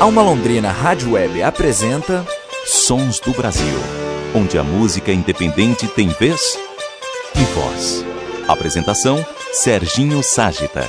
Alma Londrina Rádio Web apresenta Sons do Brasil, onde a música independente tem vez e voz. Apresentação Serginho Ságita.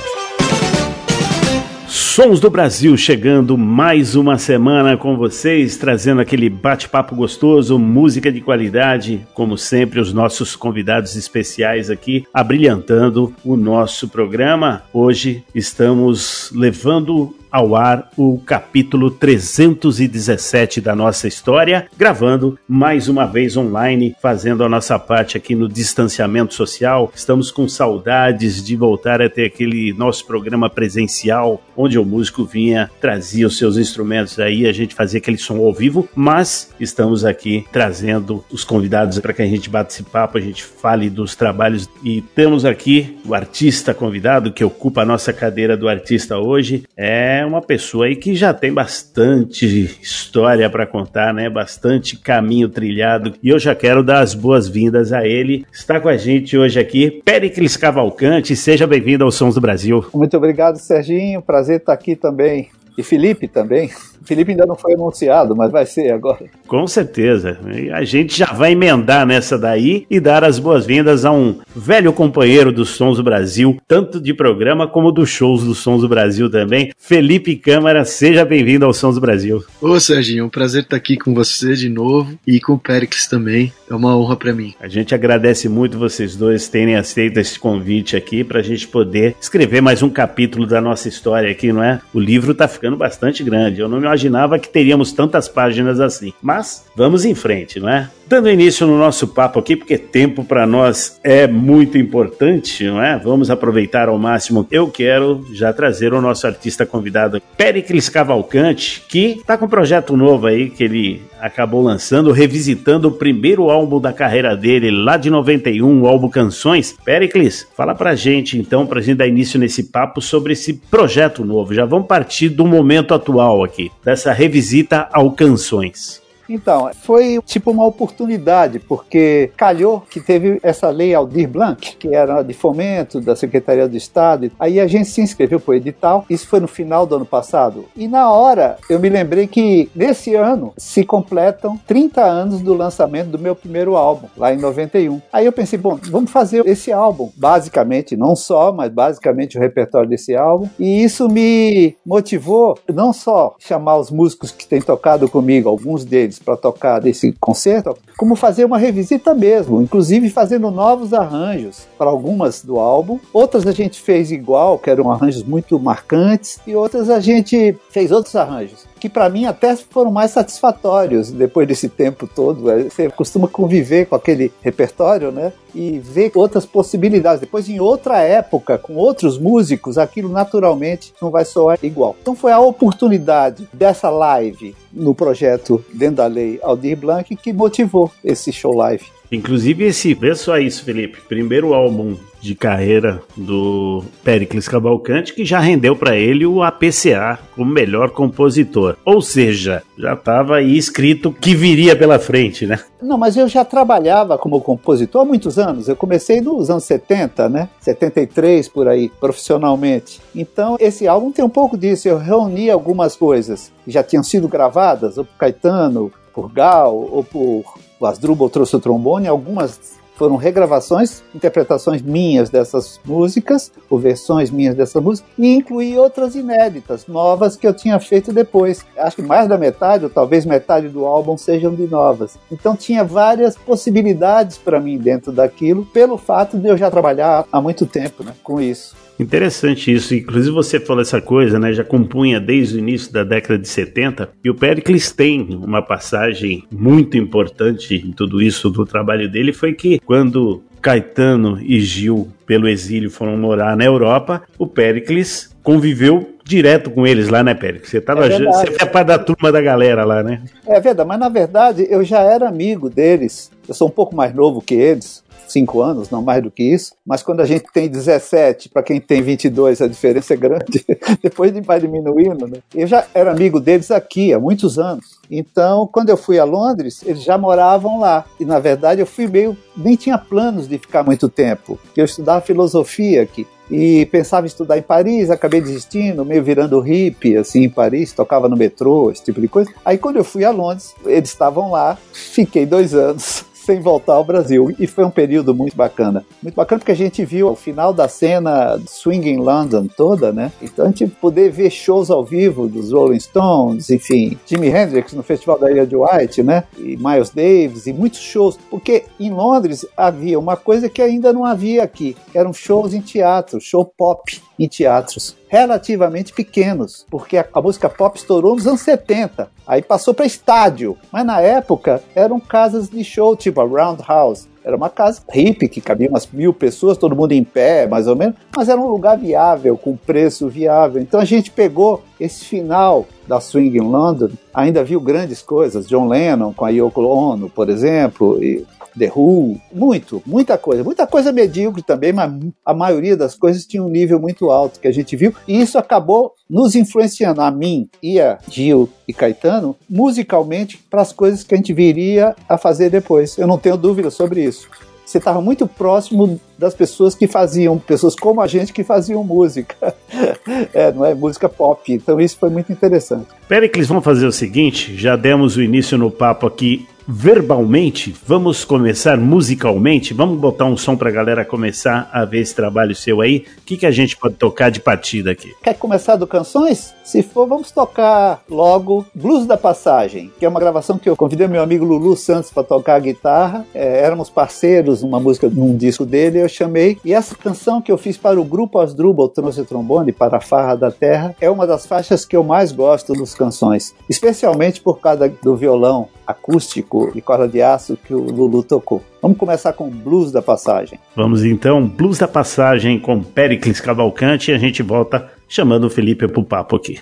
Sons do Brasil chegando mais uma semana com vocês, trazendo aquele bate-papo gostoso, música de qualidade, como sempre, os nossos convidados especiais aqui, abrilhantando o nosso programa. Hoje estamos levando ao ar o capítulo 317 da nossa história, gravando mais uma vez online, fazendo a nossa parte aqui no distanciamento social. Estamos com saudades de voltar a ter aquele nosso programa presencial, onde o músico vinha, trazia os seus instrumentos aí, a gente fazia aquele som ao vivo, mas estamos aqui trazendo os convidados para que a gente bata esse papo, a gente fale dos trabalhos e temos aqui o artista convidado que ocupa a nossa cadeira do artista hoje, é é uma pessoa aí que já tem bastante história para contar, né? Bastante caminho trilhado. E eu já quero dar as boas-vindas a ele. Está com a gente hoje aqui, Pericles Cavalcante. Seja bem-vindo ao Sons do Brasil. Muito obrigado, Serginho. Prazer estar aqui também. E Felipe também. Felipe ainda não foi anunciado, mas vai ser agora. Com certeza. E a gente já vai emendar nessa daí e dar as boas-vindas a um velho companheiro dos Sons do Brasil, tanto de programa como dos shows dos Sons do Brasil também. Felipe Câmara, seja bem-vindo ao Sons do Brasil. Ô Serginho, é um prazer estar aqui com você de novo e com o Périx também. É uma honra para mim. A gente agradece muito vocês dois terem aceito esse convite aqui para a gente poder escrever mais um capítulo da nossa história aqui, não é? O livro tá ficando bastante grande. Eu não me imaginava que teríamos tantas páginas assim. Mas vamos em frente, não é? Dando início no nosso papo aqui, porque tempo para nós é muito importante, não é? Vamos aproveitar ao máximo. Eu quero já trazer o nosso artista convidado, Pericles Cavalcante, que está com um projeto novo aí que ele acabou lançando, revisitando o primeiro álbum da carreira dele, lá de 91, o álbum Canções. Pericles, fala pra gente então, pra gente dar início nesse papo sobre esse projeto novo. Já vamos partir do momento atual aqui, dessa revisita ao Canções. Então, foi tipo uma oportunidade, porque calhou que teve essa lei Aldir Blanc, que era de fomento da Secretaria do Estado. Aí a gente se inscreveu para o edital, isso foi no final do ano passado. E na hora eu me lembrei que nesse ano se completam 30 anos do lançamento do meu primeiro álbum, lá em 91. Aí eu pensei, bom, vamos fazer esse álbum, basicamente, não só, mas basicamente o repertório desse álbum. E isso me motivou não só chamar os músicos que têm tocado comigo, alguns deles, para tocar desse concerto, como fazer uma revisita mesmo, inclusive fazendo novos arranjos para algumas do álbum. Outras a gente fez igual, que eram arranjos muito marcantes, e outras a gente fez outros arranjos que para mim até foram mais satisfatórios depois desse tempo todo. É, você costuma conviver com aquele repertório, né? E ver outras possibilidades. Depois, em outra época, com outros músicos, aquilo naturalmente não vai soar igual. Então, foi a oportunidade dessa live no projeto Dentro da Lei Aldir Blanc que motivou esse show live. Inclusive esse, vê só isso, Felipe. Primeiro álbum de carreira do Pericles Cavalcante, que já rendeu para ele o APCA como melhor compositor. Ou seja, já estava aí escrito que viria pela frente, né? Não, mas eu já trabalhava como compositor há muitos anos. Eu comecei nos anos 70, né? 73 por aí, profissionalmente. Então, esse álbum tem um pouco disso. Eu reuni algumas coisas que já tinham sido gravadas, ou por Caetano, por Gal, ou por Asdrubal trouxe o trombone, algumas foram regravações, interpretações minhas dessas músicas, ou versões minhas dessa música, e incluí outras inéditas, novas que eu tinha feito depois. Acho que mais da metade, ou talvez metade do álbum sejam de novas. Então tinha várias possibilidades para mim dentro daquilo, pelo fato de eu já trabalhar há muito tempo né, com isso. Interessante isso. Inclusive você falou essa coisa, né? Já compunha desde o início da década de 70. E o Pericles tem uma passagem muito importante em tudo isso do trabalho dele. Foi que quando Caetano e Gil, pelo exílio, foram morar na Europa, o Pericles conviveu direto com eles lá, né, Péricles? Você, tava, é você foi parte da turma da galera lá, né? É verdade, mas na verdade eu já era amigo deles. Eu sou um pouco mais novo que eles cinco anos, não mais do que isso, mas quando a gente tem 17, para quem tem 22, a diferença é grande, depois vai diminuindo, né? Eu já era amigo deles aqui há muitos anos. Então, quando eu fui a Londres, eles já moravam lá. E na verdade eu fui meio. nem tinha planos de ficar muito tempo, eu estudava filosofia aqui. e pensava em estudar em Paris, acabei desistindo, meio virando hippie, assim, em Paris, tocava no metrô, esse tipo de coisa. Aí quando eu fui a Londres, eles estavam lá, fiquei dois anos sem voltar ao Brasil. E foi um período muito bacana. Muito bacana porque a gente viu o final da cena Swing in London toda, né? Então a gente poder ver shows ao vivo dos Rolling Stones, enfim, Jimi Hendrix no Festival da Ilha de White, né? E Miles Davis e muitos shows. Porque em Londres havia uma coisa que ainda não havia aqui. Eram shows em teatro, show pop em teatros relativamente pequenos, porque a, a, música pop estourou nos anos 70, aí passou para estádio, mas na época eram casas de show, tipo a Roundhouse. Era uma casa hippie que cabia umas mil pessoas, todo mundo em pé, mais ou menos, mas era um lugar viável, com preço viável. Então a gente pegou esse final da Swing in London, ainda viu grandes coisas, John Lennon com a Yoko Ono, por exemplo, e The Who, muito, muita coisa. Muita coisa medíocre também, mas a maioria das coisas tinha um nível muito alto que a gente viu, e isso acabou nos influenciando, a mim e a Gil e Caetano, musicalmente, para as coisas que a gente viria a fazer depois. Eu não tenho dúvida sobre isso você estava muito próximo das pessoas que faziam, pessoas como a gente que faziam música. é, não é música pop. Então isso foi muito interessante. Pericles, vamos fazer o seguinte: já demos o início no papo aqui verbalmente, vamos começar musicalmente. Vamos botar um som pra galera começar a ver esse trabalho seu aí. O que, que a gente pode tocar de partida aqui? Quer começar do Canções? Se for, vamos tocar logo Blues da Passagem, que é uma gravação que eu convidei meu amigo Lulu Santos para tocar a guitarra. É, éramos parceiros numa música, num disco dele, eu chamei. E essa canção que eu fiz para o grupo Asdrubal Trouxe Trombone, para a Farra da Terra, é uma das faixas que eu mais gosto dos canções, especialmente por causa do violão acústico e corda de aço que o Lulu tocou. Vamos começar com Blues da Passagem. Vamos então, Blues da Passagem com Pericles Cavalcante e a gente volta chamando o Felipe pro papo aqui.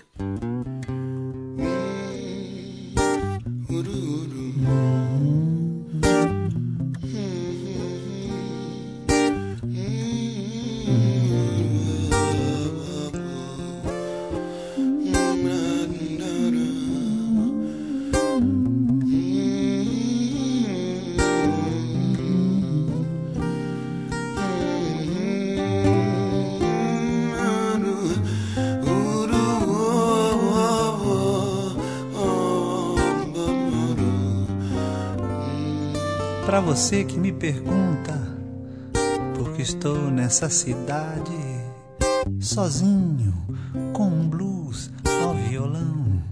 Você que me pergunta por que estou nessa cidade sozinho com um blues ao violão.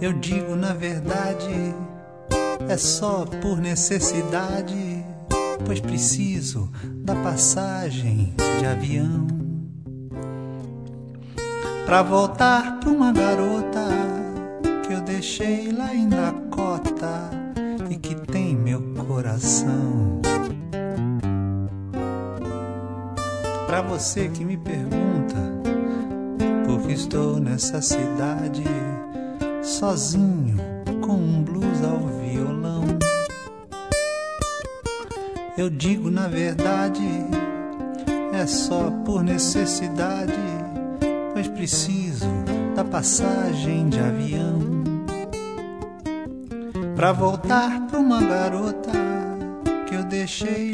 Eu digo na verdade é só por necessidade, pois preciso da passagem de avião para voltar pra uma garota que eu deixei lá em Dakota coração. Para você que me pergunta por que estou nessa cidade sozinho com um blues ao violão. Eu digo na verdade, é só por necessidade, pois preciso da passagem de avião Pra voltar pra uma garota que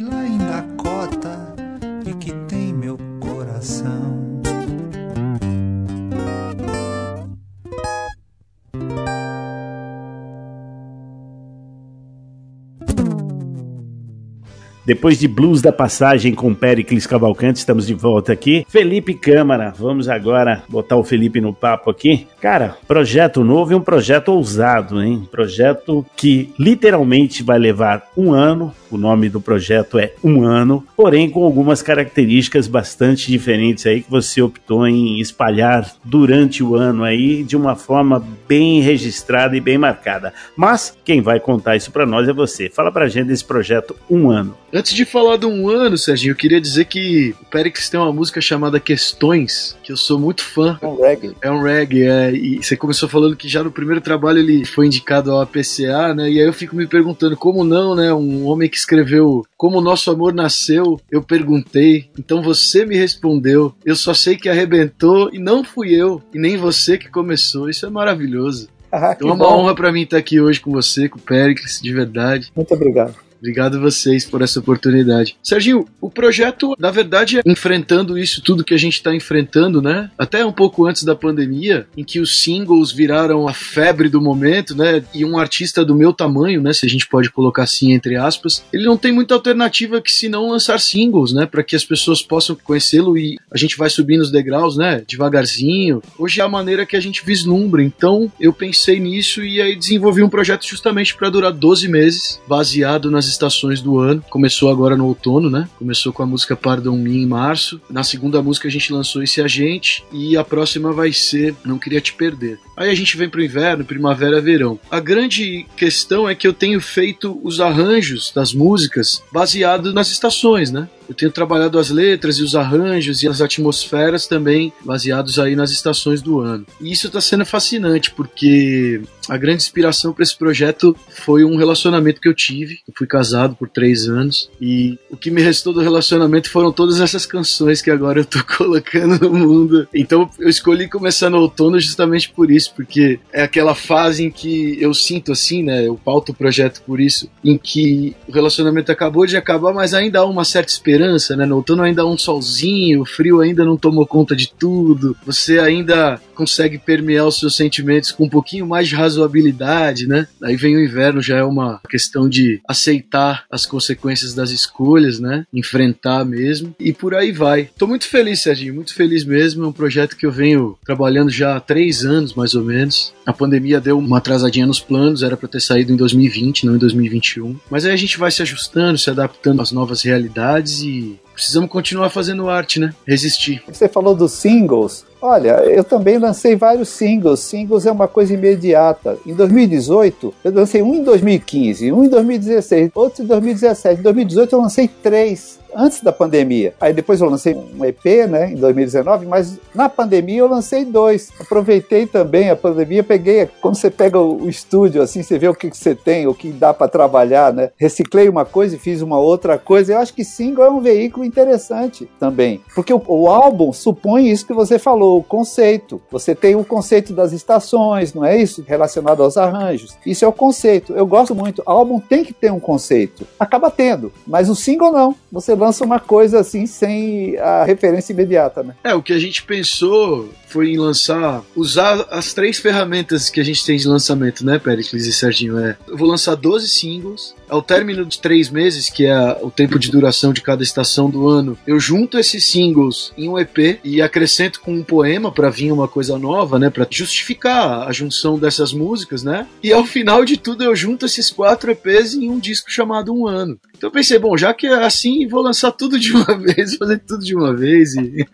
Depois de Blues da Passagem com Pericles Cavalcante, estamos de volta aqui. Felipe Câmara, vamos agora botar o Felipe no papo aqui. Cara, projeto novo e um projeto ousado, hein? Projeto que literalmente vai levar um ano. O nome do projeto é Um Ano, porém com algumas características bastante diferentes aí que você optou em espalhar durante o ano aí de uma forma bem registrada e bem marcada. Mas quem vai contar isso para nós é você. Fala pra gente desse projeto Um Ano. Antes de falar de um ano, Serginho, eu queria dizer que o Perix tem uma música chamada Questões, que eu sou muito fã. É um reggae. É um reggae, é. E você começou falando que já no primeiro trabalho ele foi indicado ao APCA, né? E aí eu fico me perguntando, como não, né? Um homem que escreveu Como o Nosso Amor Nasceu, eu perguntei, então você me respondeu. Eu só sei que arrebentou e não fui eu, e nem você que começou. Isso é maravilhoso. Ah, então é uma bom. honra para mim estar aqui hoje com você, com o Pericles, de verdade. Muito obrigado. Obrigado vocês por essa oportunidade. Serginho, o projeto, na verdade, é enfrentando isso tudo que a gente está enfrentando, né? Até um pouco antes da pandemia, em que os singles viraram a febre do momento, né? E um artista do meu tamanho, né? Se a gente pode colocar assim entre aspas, ele não tem muita alternativa que se não lançar singles, né? Para que as pessoas possam conhecê-lo e a gente vai subindo os degraus, né? Devagarzinho. Hoje é a maneira que a gente vislumbra. Então eu pensei nisso e aí desenvolvi um projeto justamente para durar 12 meses, baseado nas estações do ano. Começou agora no outono, né? Começou com a música Pardon Me em março. Na segunda música a gente lançou esse agente e a próxima vai ser Não Queria Te Perder. Aí a gente vem pro inverno, primavera, verão. A grande questão é que eu tenho feito os arranjos das músicas baseado nas estações, né? Eu tenho trabalhado as letras e os arranjos e as atmosferas também baseados aí nas estações do ano. E isso está sendo fascinante porque a grande inspiração para esse projeto foi um relacionamento que eu tive. Eu fui casado por três anos e o que me restou do relacionamento foram todas essas canções que agora eu tô colocando no mundo. Então eu escolhi começar no outono justamente por isso, porque é aquela fase em que eu sinto assim, né? Eu pauto o projeto por isso, em que o relacionamento acabou de acabar, mas ainda há uma certa esperança esperança, né? No outono ainda há um solzinho, o frio ainda não tomou conta de tudo, você ainda consegue permear os seus sentimentos com um pouquinho mais de razoabilidade, né? Aí vem o inverno, já é uma questão de aceitar as consequências das escolhas, né? Enfrentar mesmo e por aí vai. Tô muito feliz, Serginho, muito feliz mesmo. É um projeto que eu venho trabalhando já há três anos, mais ou menos. A pandemia deu uma atrasadinha nos planos, era para ter saído em 2020, não em 2021. Mas aí a gente vai se ajustando, se adaptando às novas realidades e precisamos continuar fazendo arte, né? Resistir. Você falou dos singles. Olha, eu também lancei vários singles. Singles é uma coisa imediata. Em 2018, eu lancei um em 2015, um em 2016, outro em 2017. Em 2018, eu lancei três antes da pandemia. Aí depois eu lancei um EP, né, em 2019, mas na pandemia eu lancei dois. Aproveitei também a pandemia, peguei, quando você pega o, estúdio assim, você vê o que, que você tem, o que dá para trabalhar, né? Reciclei uma coisa e fiz uma outra coisa. Eu acho que single é um veículo interessante também, porque o, o álbum supõe isso que você falou, o conceito. Você tem o conceito das estações, não é isso? Relacionado aos arranjos. Isso é o conceito. Eu gosto muito. O álbum tem que ter um conceito. Acaba tendo, mas o single não. Você lança uma coisa assim sem a referência imediata, né? É, o que a gente pensou foi em lançar, usar as três ferramentas que a gente tem de lançamento, né, Pericles e Serginho? É, eu vou lançar 12 singles, ao término de três meses, que é o tempo de duração de cada estação do ano, eu junto esses singles em um EP e acrescento com um poema para vir uma coisa nova, né, para justificar a junção dessas músicas, né? E ao final de tudo eu junto esses quatro EPs em um disco chamado Um Ano. Então eu pensei, bom, já que é assim, vou lançar tudo de uma vez, fazer tudo de uma vez e,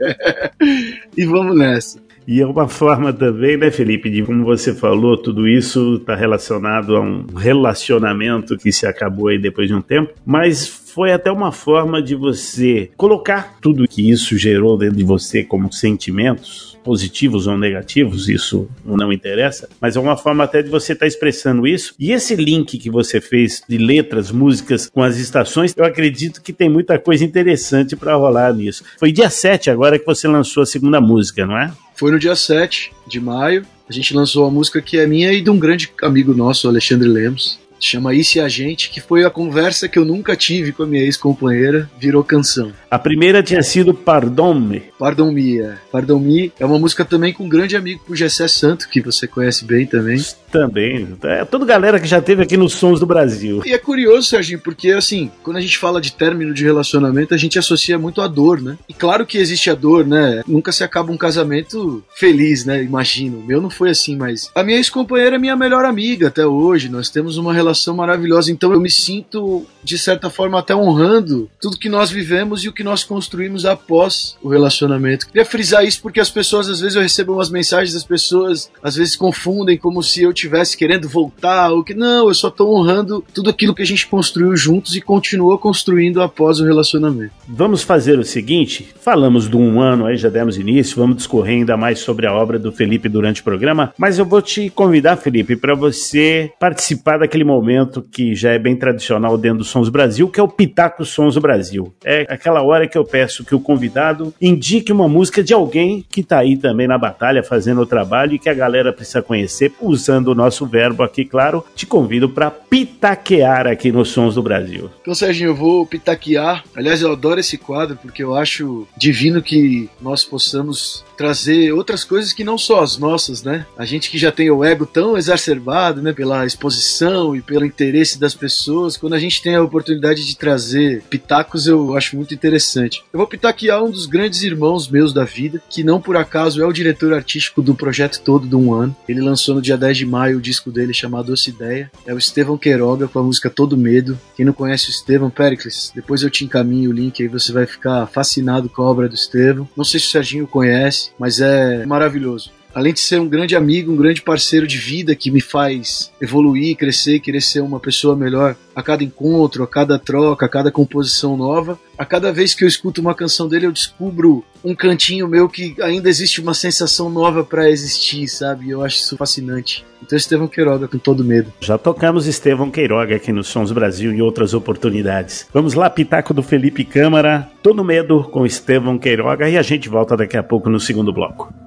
e vamos nessa. E é uma forma também, né, Felipe, de como você falou, tudo isso está relacionado a um relacionamento que se acabou aí depois de um tempo, mas foi até uma forma de você colocar tudo que isso gerou dentro de você como sentimentos positivos ou negativos, isso não interessa, mas é uma forma até de você estar tá expressando isso. E esse link que você fez de letras, músicas com as estações, eu acredito que tem muita coisa interessante para rolar nisso. Foi dia 7 agora que você lançou a segunda música, não é? Foi no dia 7 de maio. A gente lançou a música que é minha e de um grande amigo nosso, Alexandre Lemos chama Isso e a Gente, que foi a conversa que eu nunca tive com a minha ex-companheira, virou canção. A primeira tinha sido Pardon Me. Pardon Me, é. Pardon Me é uma música também com um grande amigo, o Gessé Santo, que você conhece bem também. Também. É toda galera que já teve aqui nos Sons do Brasil. E é curioso, Serginho, porque assim, quando a gente fala de término de relacionamento, a gente associa muito a dor, né? E claro que existe a dor, né? Nunca se acaba um casamento feliz, né? Imagino. O meu não foi assim, mas a minha ex-companheira é minha melhor amiga até hoje. Nós temos uma relação maravilhosa. Então eu me sinto, de certa forma, até honrando tudo que nós vivemos e o que nós construímos após o relacionamento. Queria frisar isso porque as pessoas, às vezes, eu recebo umas mensagens das pessoas, às vezes confundem como se eu estivesse querendo voltar, ou que não, eu só estou honrando tudo aquilo que a gente construiu juntos e continuou construindo após o relacionamento. Vamos fazer o seguinte: falamos de um ano aí, já demos início, vamos discorrer ainda mais sobre a obra do Felipe durante o programa, mas eu vou te convidar, Felipe, para você participar daquele momento momento que já é bem tradicional dentro do Sons Brasil, que é o Pitaco Sons Brasil. É aquela hora que eu peço que o convidado indique uma música de alguém que está aí também na batalha, fazendo o trabalho e que a galera precisa conhecer, usando o nosso verbo aqui, claro. Te convido para pitaquear aqui nos Sons do Brasil. Então, Serginho, eu vou pitaquear. Aliás, eu adoro esse quadro porque eu acho divino que nós possamos trazer outras coisas que não só as nossas, né? A gente que já tem o ego tão exacerbado, né, pela exposição e pelo interesse das pessoas, quando a gente tem a oportunidade de trazer pitacos, eu acho muito interessante. Eu vou pitaquear um dos grandes irmãos meus da vida, que não por acaso é o diretor artístico do projeto todo do Um Ano. Ele lançou no dia 10 de maio o disco dele chamado Doce Ideia. É o Estevão Queiroga com a música Todo Medo. Quem não conhece o Estevão, Pericles, depois eu te encaminho o link aí, você vai ficar fascinado com a obra do Estevão. Não sei se o Serginho conhece, mas é maravilhoso além de ser um grande amigo, um grande parceiro de vida que me faz evoluir, crescer, querer ser uma pessoa melhor a cada encontro, a cada troca, a cada composição nova, a cada vez que eu escuto uma canção dele, eu descubro um cantinho meu que ainda existe uma sensação nova para existir, sabe? Eu acho isso fascinante. Então, Estevão Queiroga, com todo medo. Já tocamos Estevão Queiroga aqui no Sons Brasil e outras oportunidades. Vamos lá, Pitaco do Felipe Câmara, Todo Medo com Estevão Queiroga e a gente volta daqui a pouco no segundo bloco.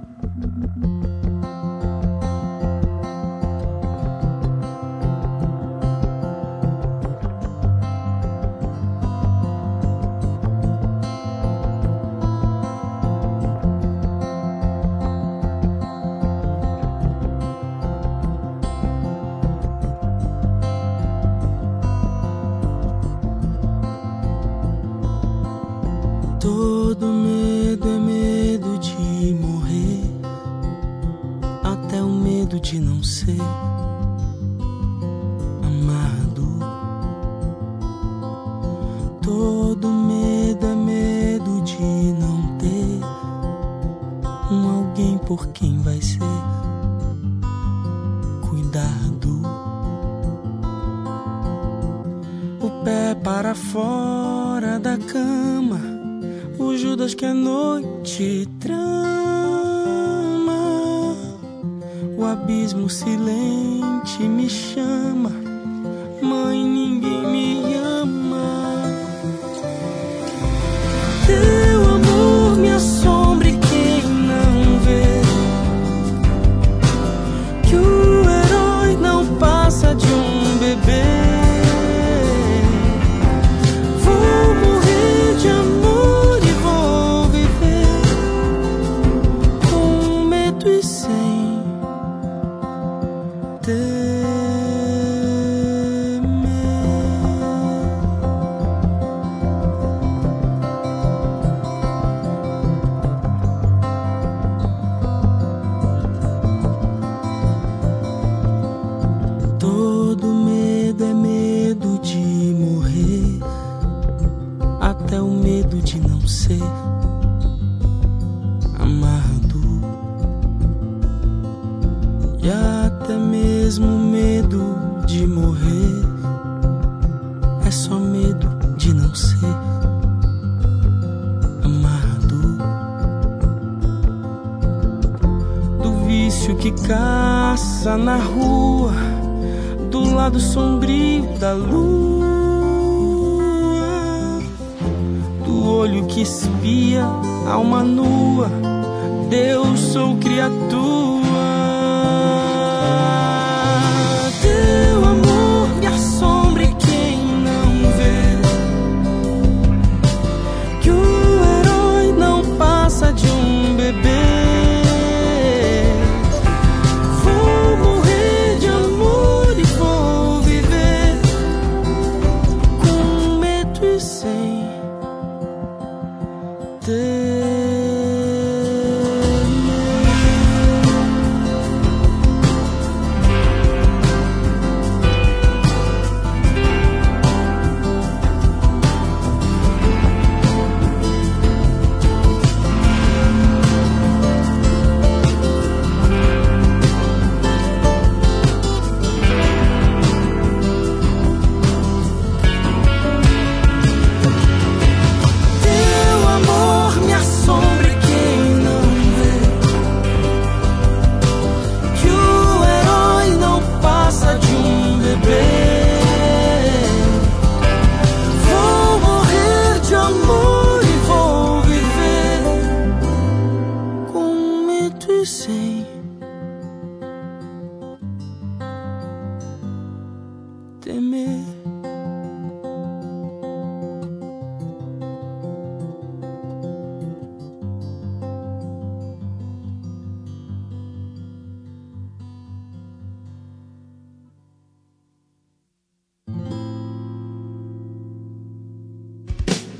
mesmo medo de morrer, é só medo de não ser amado. do vício que caça na rua, do lado sombrio da lua, do olho que espia alma nua. Deus, sou criatura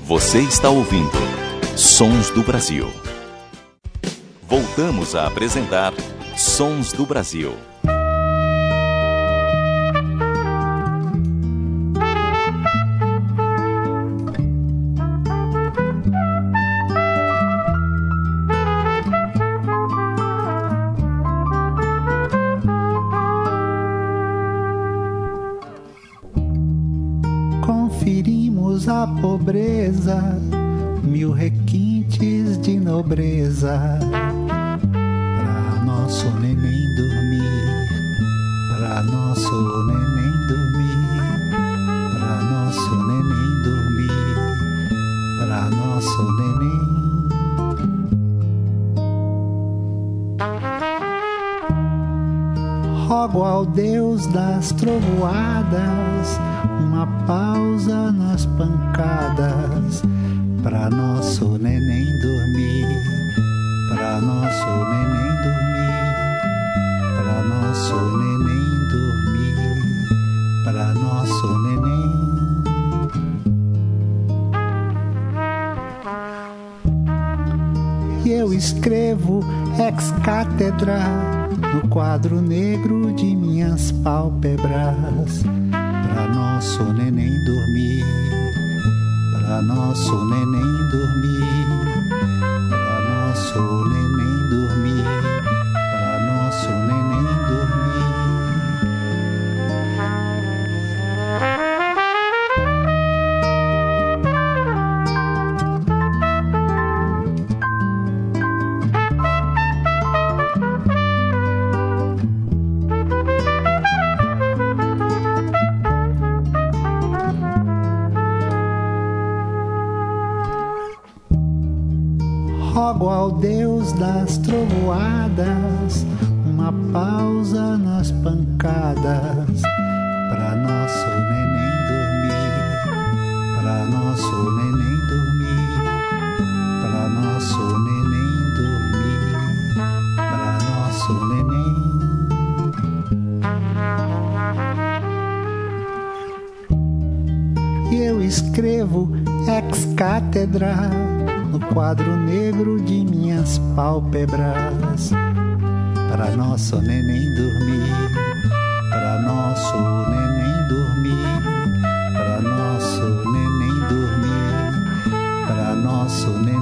Você está ouvindo Sons do Brasil. Voltamos a apresentar Sons do Brasil. Cátedra pausa nas pancadas pra nosso neném dormir, pra nosso neném dormir, pra nosso neném dormir, pra nosso neném. E eu escrevo ex cátedra no quadro negro de minhas pálpebras para nosso neném dormir, para nosso neném dormir, para nosso neném dormir, para nosso neném.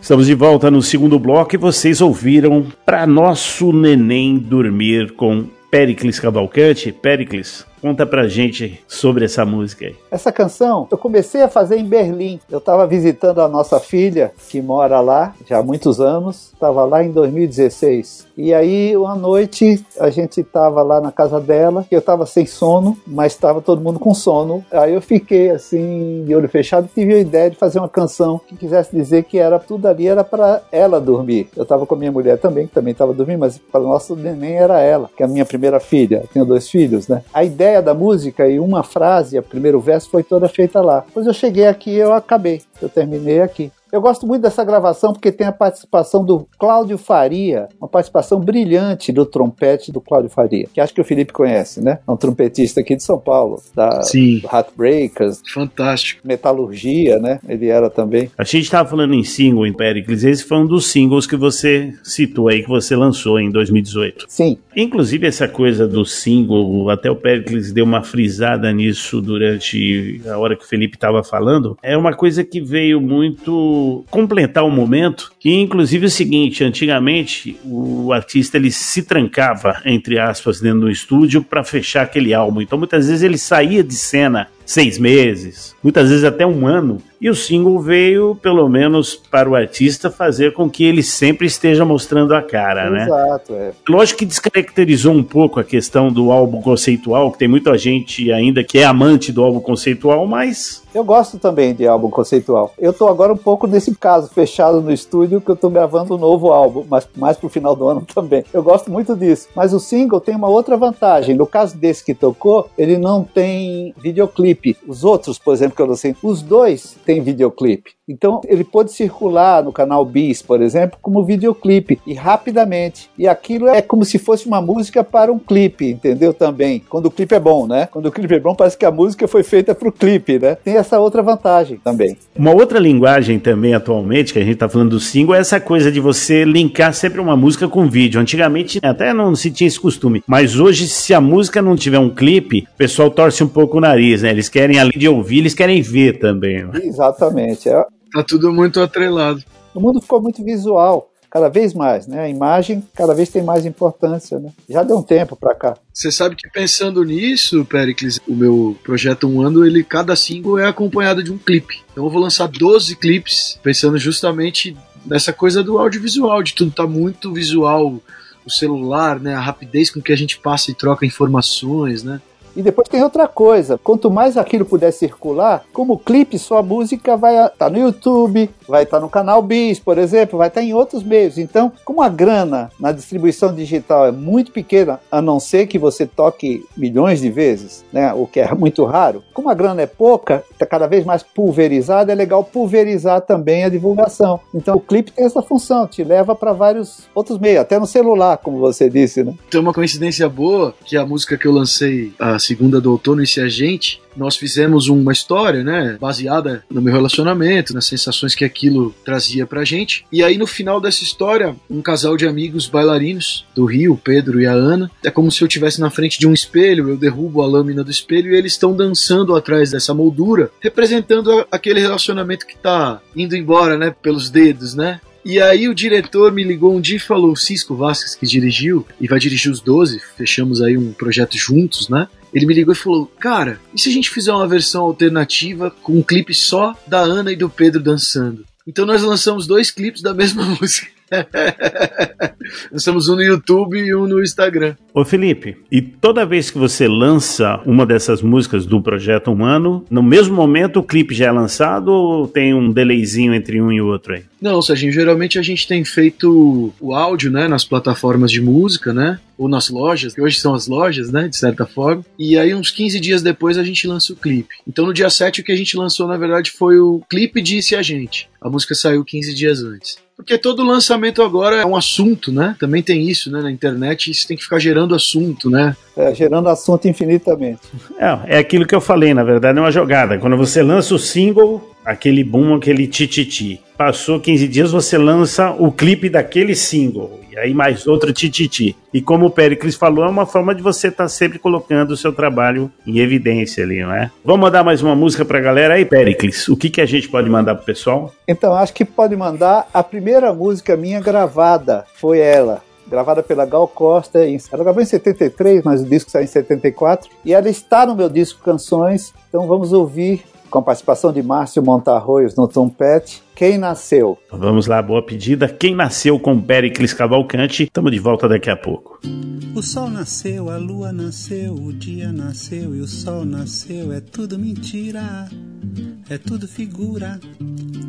Estamos de volta no segundo bloco e vocês ouviram Pra Nosso Neném Dormir com Pericles Cavalcante. Pericles, conta pra gente sobre essa música aí. Essa canção eu comecei a fazer em Berlim. Eu estava visitando a nossa filha, que mora lá já há muitos anos. Estava lá em 2016. E aí, uma noite, a gente estava lá na casa dela. Eu estava sem sono, mas estava todo mundo com sono. Aí eu fiquei assim, de olho fechado, tive a ideia de fazer uma canção que quisesse dizer que era tudo ali era para ela dormir. Eu estava com a minha mulher também, que também estava dormindo, mas para o nosso neném era ela, que é a minha primeira filha. Eu tenho dois filhos, né? A ideia da música e uma frase, o primeiro verso, foi toda feita lá. Depois eu cheguei aqui eu acabei. Eu terminei aqui. Eu gosto muito dessa gravação porque tem a participação do Cláudio Faria, uma participação brilhante do trompete do Cláudio Faria, que acho que o Felipe conhece, né? É um trompetista aqui de São Paulo, da Sim. Heartbreakers, Fantástico. Metalurgia, né? Ele era também. A gente estava falando em single, em Pericles, esse foi um dos singles que você citou aí, que você lançou em 2018. Sim, Inclusive, essa coisa do single, até o Pericles deu uma frisada nisso durante a hora que o Felipe estava falando, é uma coisa que veio muito completar o momento. E, inclusive, é o seguinte: antigamente, o artista ele se trancava, entre aspas, dentro do estúdio para fechar aquele álbum. Então, muitas vezes, ele saía de cena seis meses, muitas vezes até um ano, E o single veio, pelo menos para o artista, fazer com que ele sempre esteja mostrando a cara, né? Exato, é. Lógico que descaracterizou um pouco a questão do álbum conceitual, que tem muita gente ainda que é amante do álbum conceitual, mas Eu gosto também de álbum conceitual. Eu tô agora um pouco nesse caso, fechado no estúdio, que eu tô gravando um novo álbum, mas mais pro final do ano também. Eu gosto muito disso. Mas o single tem uma outra vantagem. No caso desse que tocou, ele não tem videoclipe. Os outros, por exemplo, que eu lancei, os dois têm videoclipe. Então ele pôde circular no canal Bis, por exemplo, como videoclipe e rapidamente. E aquilo é como se fosse uma música para um clipe, entendeu? Também. Quando o clipe é bom, né? Quando o clipe é bom, parece que a música foi feita para o clipe, né? Tem essa outra vantagem também. Uma outra linguagem também atualmente, que a gente está falando do single, é essa coisa de você linkar sempre uma música com vídeo. Antigamente até não se tinha esse costume, mas hoje, se a música não tiver um clipe, o pessoal torce um pouco o nariz, né? Eles querem, além de ouvir, eles querem ver também. né? Exatamente. É- Tá tudo muito atrelado. O mundo ficou muito visual, cada vez mais, né? A imagem cada vez tem mais importância, né? Já deu um tempo para cá. Você sabe que pensando nisso, Pericles, o meu projeto Um Ano, ele, cada single é acompanhado de um clipe. Então eu vou lançar 12 clipes, pensando justamente nessa coisa do audiovisual, de tudo tá muito visual, o celular, né, a rapidez com que a gente passa e troca informações, né? E depois tem outra coisa, quanto mais aquilo puder circular, como clipe, sua música vai estar no YouTube, vai estar no canal Bis, por exemplo, vai estar em outros meios. Então, como a grana na distribuição digital é muito pequena, a não ser que você toque milhões de vezes, né, o que é muito raro, como a grana é pouca, está cada vez mais pulverizada, é legal pulverizar também a divulgação. Então, o clipe tem essa função, te leva para vários outros meios, até no celular, como você disse, né? Tem uma coincidência boa que a música que eu lancei, a segunda do outono, esse agente, nós fizemos uma história, né, baseada no meu relacionamento, nas sensações que aquilo trazia pra gente. E aí no final dessa história, um casal de amigos bailarinos do Rio, Pedro e a Ana, é como se eu estivesse na frente de um espelho, eu derrubo a lâmina do espelho e eles estão dançando atrás dessa moldura, representando a- aquele relacionamento que tá indo embora, né, pelos dedos, né? E aí o diretor me ligou um dia e falou, o Cisco Vasquez que dirigiu, e vai dirigir os 12, fechamos aí um projeto juntos, né? Ele me ligou e falou, cara, e se a gente fizer uma versão alternativa com um clipe só da Ana e do Pedro dançando? Então nós lançamos dois clipes da mesma música. lançamos um no YouTube e um no Instagram. Ô Felipe, e toda vez que você lança uma dessas músicas do Projeto Humano, no mesmo momento o clipe já é lançado ou tem um delayzinho entre um e o outro aí? Não, Serginho, geralmente a gente tem feito o áudio, né, nas plataformas de música, né, ou nas lojas, que hoje são as lojas, né, de certa forma, e aí uns 15 dias depois a gente lança o clipe. Então no dia 7 o que a gente lançou, na verdade, foi o clipe Disse a Gente. A música saiu 15 dias antes. Porque todo lançamento agora é um assunto, né? Também tem isso, né? Na internet, isso tem que ficar gerando assunto, né? É, gerando assunto infinitamente. É, é aquilo que eu falei, na verdade, é uma jogada. Quando você lança o single, aquele boom, aquele tititi. Passou 15 dias, você lança o clipe daquele single. Aí mais outro tititi. E como o Pericles falou, é uma forma de você estar sempre colocando o seu trabalho em evidência ali, não é? Vamos mandar mais uma música pra galera aí, Pericles. O que, que a gente pode mandar pro pessoal? Então, acho que pode mandar a primeira música minha gravada, foi ela. Gravada pela Gal Costa, ela gravou em 73, mas o disco saiu em 74. E ela está no meu disco Canções, então vamos ouvir, com a participação de Márcio Montarroios no trompete, Quem Nasceu. Vamos lá, boa pedida. Quem nasceu com Pericles Cavalcante? Estamos de volta daqui a pouco. O sol nasceu, a lua nasceu, o dia nasceu e o sol nasceu. É tudo mentira, é tudo figura.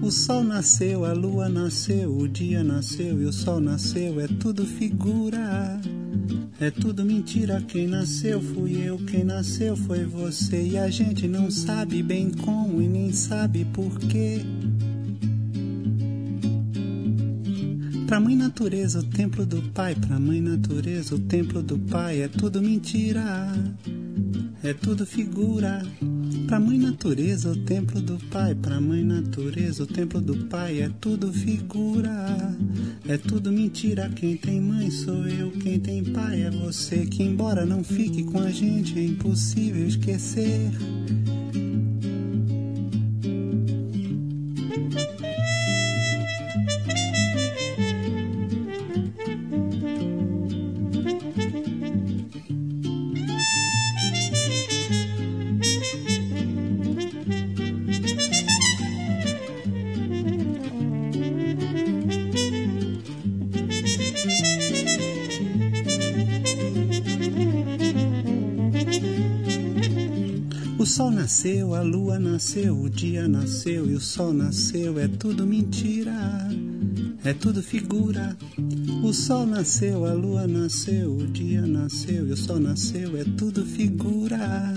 O sol nasceu, a lua nasceu, o dia nasceu e o sol nasceu. É tudo figura, é tudo mentira. Quem nasceu fui eu, quem nasceu foi você. E a gente não sabe bem como e nem sabe porquê. Pra mãe natureza, o templo do pai. Pra mãe natureza, o templo do pai. É tudo mentira, é tudo figura. Pra mãe natureza, o templo do pai. Pra mãe natureza, o templo do pai. É tudo figura, é tudo mentira. Quem tem mãe sou eu, quem tem pai é você. Que embora não fique com a gente, é impossível esquecer. Nasceu, a lua nasceu, o dia nasceu e o sol nasceu, é tudo mentira, é tudo figura. O sol nasceu, a lua nasceu, o dia nasceu e o sol nasceu, é tudo figura.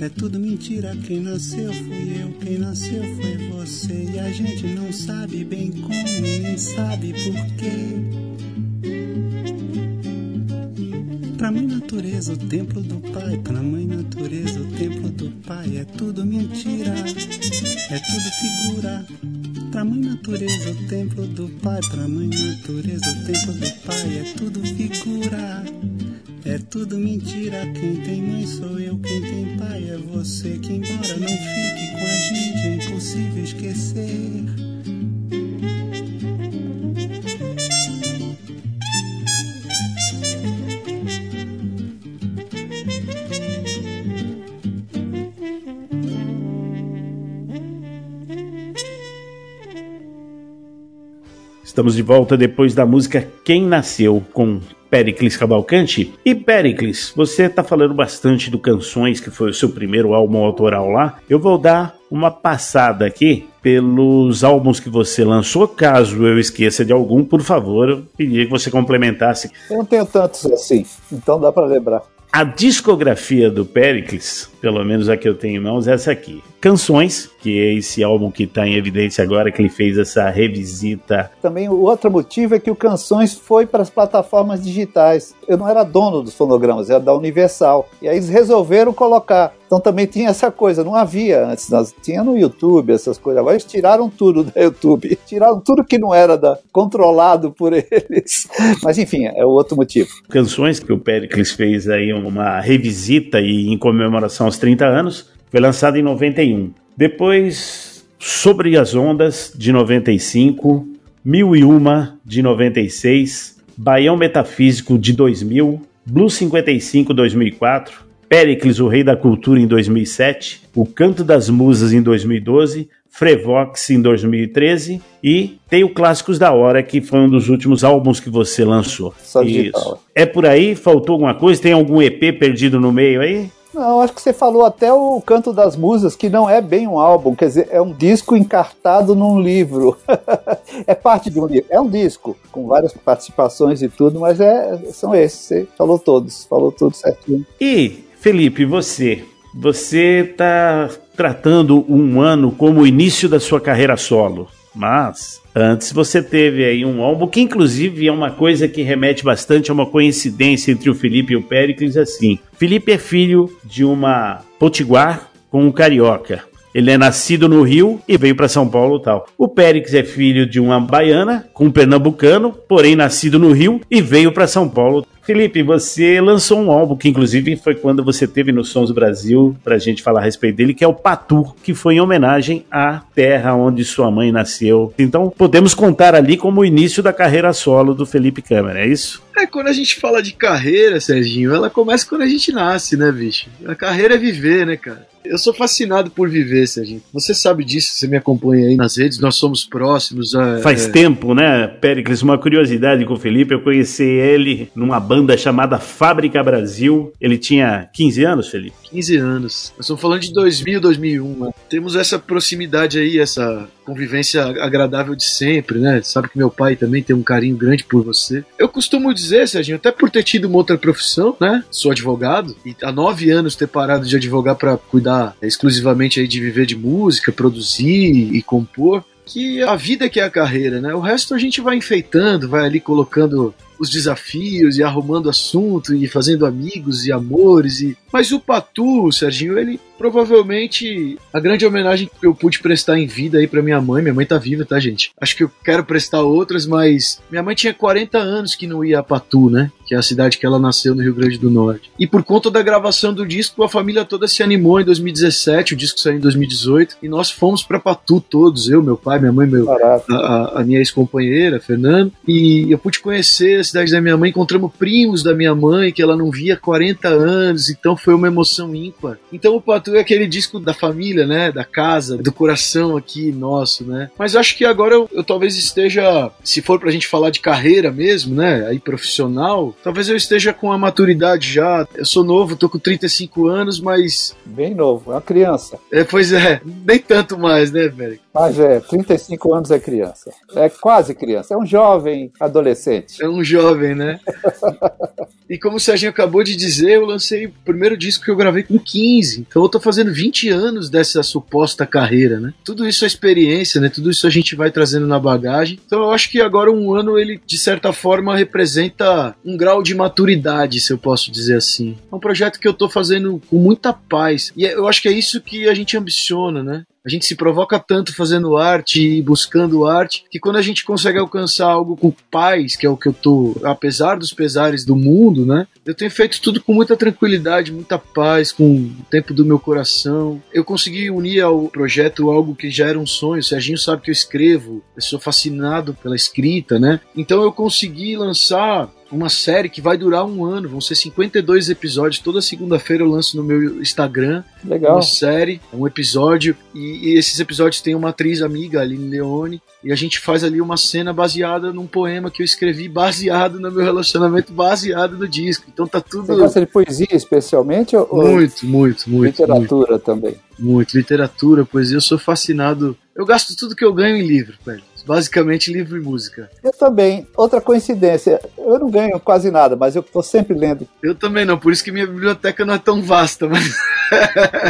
É tudo mentira, quem nasceu fui eu, quem nasceu foi você. E a gente não sabe bem como, nem sabe por quê. Pra mãe natureza, o templo do pai. Pra mãe natureza, o templo do pai. É tudo mentira, é tudo figura. Pra mãe natureza, o templo do pai. Pra mãe natureza, o templo do pai. É tudo figura, é tudo mentira. Quem tem mãe sou eu, quem tem pai é você. Que embora não fique com a gente, é impossível esquecer. Estamos de volta depois da música Quem Nasceu com Pericles Cavalcante. E Pericles, você está falando bastante do Canções, que foi o seu primeiro álbum autoral lá. Eu vou dar uma passada aqui pelos álbuns que você lançou. Caso eu esqueça de algum, por favor, eu pediria que você complementasse. Eu não tenho tantos assim, então dá para lembrar. A discografia do Pericles, pelo menos a que eu tenho em mãos, é essa aqui. Canções, que é esse álbum que está em evidência agora, que ele fez essa revisita. Também o outro motivo é que o Canções foi para as plataformas digitais. Eu não era dono dos fonogramas, era da Universal. E aí eles resolveram colocar. Então também tinha essa coisa, não havia antes, nós tinha no YouTube essas coisas. Agora eles tiraram tudo da YouTube, tiraram tudo que não era da, controlado por eles. Mas enfim, é o outro motivo. Canções que o Pericles fez aí uma revisita e em comemoração aos 30 anos, foi lançado em 91. Depois, Sobre as Ondas, de 95, Mil e Uma, de 96, Baião Metafísico, de 2000, Blue 55, 2004, Pericles, o Rei da Cultura, em 2007, O Canto das Musas, em 2012, Frevox em 2013 e tem o Clássicos da Hora, que foi um dos últimos álbuns que você lançou. Só digital. Isso. É por aí? Faltou alguma coisa? Tem algum EP perdido no meio aí? Não, acho que você falou até o Canto das Musas, que não é bem um álbum, quer dizer, é um disco encartado num livro. é parte de um livro. É um disco, com várias participações e tudo, mas é, são esses. Você falou todos, falou tudo certinho. E, Felipe, você? Você está tratando um ano como o início da sua carreira solo, mas antes você teve aí um álbum que inclusive é uma coisa que remete bastante a uma coincidência entre o Felipe e o Pericles assim. Felipe é filho de uma potiguar com um carioca. Ele é nascido no Rio e veio para São Paulo tal. O Périx é filho de uma baiana com um pernambucano, porém nascido no Rio e veio para São Paulo. Felipe, você lançou um álbum que inclusive foi quando você teve no Sons Brasil pra gente falar a respeito dele, que é o Patu, que foi em homenagem à terra onde sua mãe nasceu. Então, podemos contar ali como o início da carreira solo do Felipe Câmara, é isso? É, quando a gente fala de carreira, Serginho, ela começa quando a gente nasce, né, bicho? A carreira é viver, né, cara? Eu sou fascinado por viver, Serginho. Você sabe disso, você me acompanha aí nas redes, nós somos próximos. É, Faz é... tempo, né, Pericles? Uma curiosidade com o Felipe, eu conheci ele numa banda chamada Fábrica Brasil. Ele tinha 15 anos, Felipe? 15 anos. Nós estamos falando de 2000, 2001. Né? Temos essa proximidade aí, essa convivência agradável de sempre, né? Sabe que meu pai também tem um carinho grande por você. Eu costumo dizer, Serginho, até por ter tido uma outra profissão, né? Sou advogado e há nove anos ter parado de advogar para cuidar exclusivamente aí de viver de música, produzir e compor que a vida que é a carreira, né? O resto a gente vai enfeitando, vai ali colocando os desafios e arrumando assunto e fazendo amigos e amores e mas o Patu, Serginho, ele provavelmente a grande homenagem que eu pude prestar em vida aí para minha mãe, minha mãe tá viva, tá, gente? Acho que eu quero prestar outras, mas minha mãe tinha 40 anos que não ia a Patu, né? Que é a cidade que ela nasceu no Rio Grande do Norte. E por conta da gravação do disco, a família toda se animou em 2017, o disco saiu em 2018, e nós fomos para Patu todos, eu, meu pai, minha mãe, meu, a, a, minha ex-companheira, Fernando, e eu pude conhecer cidade da minha mãe, encontramos primos da minha mãe que ela não via há 40 anos, então foi uma emoção ímpar. Então o Patu é aquele disco da família, né? Da casa, do coração aqui nosso, né? Mas acho que agora eu, eu talvez esteja, se for pra gente falar de carreira mesmo, né? Aí profissional, talvez eu esteja com a maturidade já. Eu sou novo, tô com 35 anos, mas. Bem novo, é uma criança. É, pois é, nem tanto mais, né, velho? Mas é, 35 anos é criança. É quase criança, é um jovem adolescente. É um jovem, né? e como o Serginho acabou de dizer, eu lancei o primeiro disco que eu gravei com 15. Então eu tô fazendo 20 anos dessa suposta carreira, né? Tudo isso é experiência, né? Tudo isso a gente vai trazendo na bagagem. Então eu acho que agora um ano ele, de certa forma, representa um grau de maturidade, se eu posso dizer assim. É um projeto que eu tô fazendo com muita paz. E eu acho que é isso que a gente ambiciona, né? A gente se provoca tanto fazendo arte e buscando arte que quando a gente consegue alcançar algo com paz, que é o que eu tô, apesar dos pesares do mundo, né? Eu tenho feito tudo com muita tranquilidade, muita paz, com o tempo do meu coração. Eu consegui unir ao projeto algo que já era um sonho. O Serginho sabe que eu escrevo, eu sou fascinado pela escrita, né? Então eu consegui lançar uma série que vai durar um ano, vão ser 52 episódios. Toda segunda-feira eu lanço no meu Instagram Legal. uma série, um episódio, e, e esses episódios têm uma atriz amiga, Aline Leone, e a gente faz ali uma cena baseada num poema que eu escrevi, baseado no meu relacionamento, baseado no disco. Então tá tudo. Você gosta de poesia especialmente? Ou muito, muito, muito. literatura muito, também? Muito, literatura, poesia, eu sou fascinado. Eu gasto tudo que eu ganho em livro, velho. Basicamente livro e música. Eu também. Outra coincidência, eu não ganho quase nada, mas eu tô sempre lendo. Eu também não, por isso que minha biblioteca não é tão vasta, mas.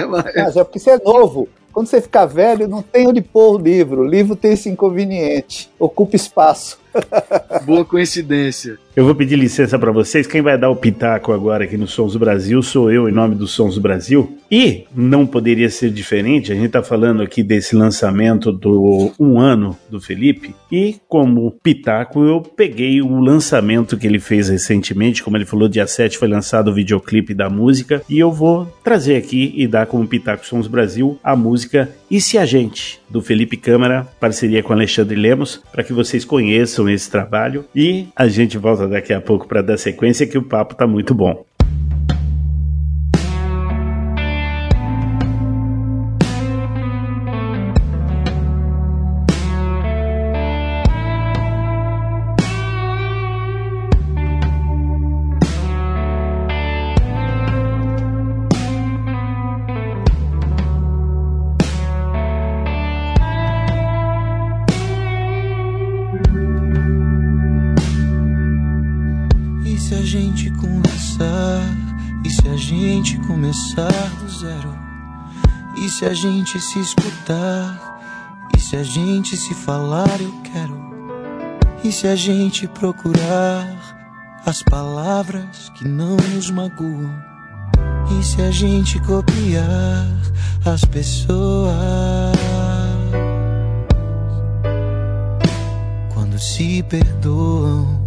mas... é porque você é novo. Quando você ficar velho, não tem onde pôr o livro. O livro tem esse inconveniente, ocupa espaço. Boa coincidência. Eu vou pedir licença para vocês. Quem vai dar o pitaco agora aqui no Sons do Brasil sou eu, em nome do Sons do Brasil. E não poderia ser diferente. A gente está falando aqui desse lançamento do um ano do Felipe. E como pitaco, eu peguei o lançamento que ele fez recentemente. Como ele falou, dia 7 foi lançado o videoclipe da música. E eu vou trazer aqui e dar como pitaco Sons Brasil a música E Se a Gente, do Felipe Câmara, parceria com Alexandre Lemos, para que vocês conheçam esse trabalho. E a gente volta daqui a pouco para dar sequência que o papo tá muito bom. Gente se escutar? E se a gente se falar, eu quero? E se a gente procurar as palavras que não nos magoam? E se a gente copiar as pessoas quando se perdoam?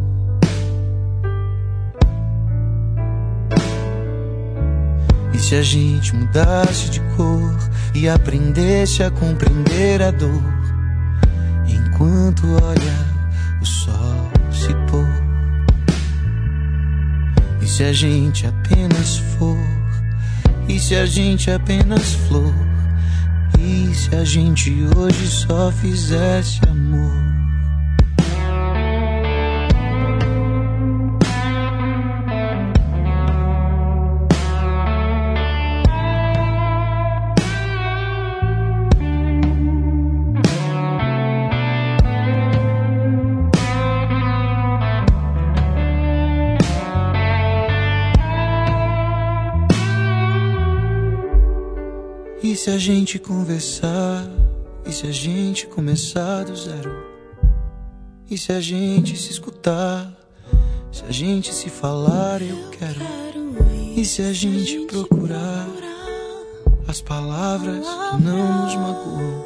E se a gente mudasse de cor e aprendesse a compreender a dor, enquanto olha o sol se pôr? E se a gente apenas for? E se a gente apenas flor? E se a gente hoje só fizesse amor? Se a gente conversar? E se a gente começar do zero? E se a gente se escutar? Se a gente se falar, eu quero. E se a gente procurar as palavras que não nos magoam?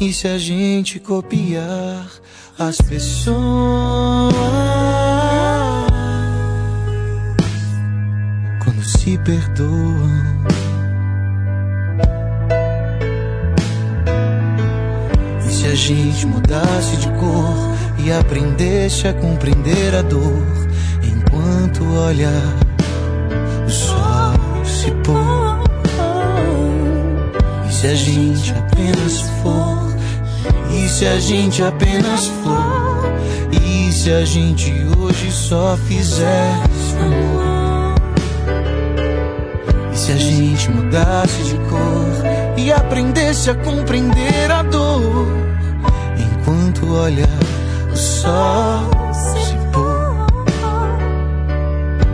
E se a gente copiar as pessoas quando se perdoam? Se a gente mudasse de cor e aprendesse a compreender a dor, enquanto olhar o sol se pôr. E se a gente apenas for? E se a gente apenas for? E se a gente hoje só fizesse amor? E se a gente mudasse de cor e aprendesse a compreender a dor? Enquanto olha o sol se pôr.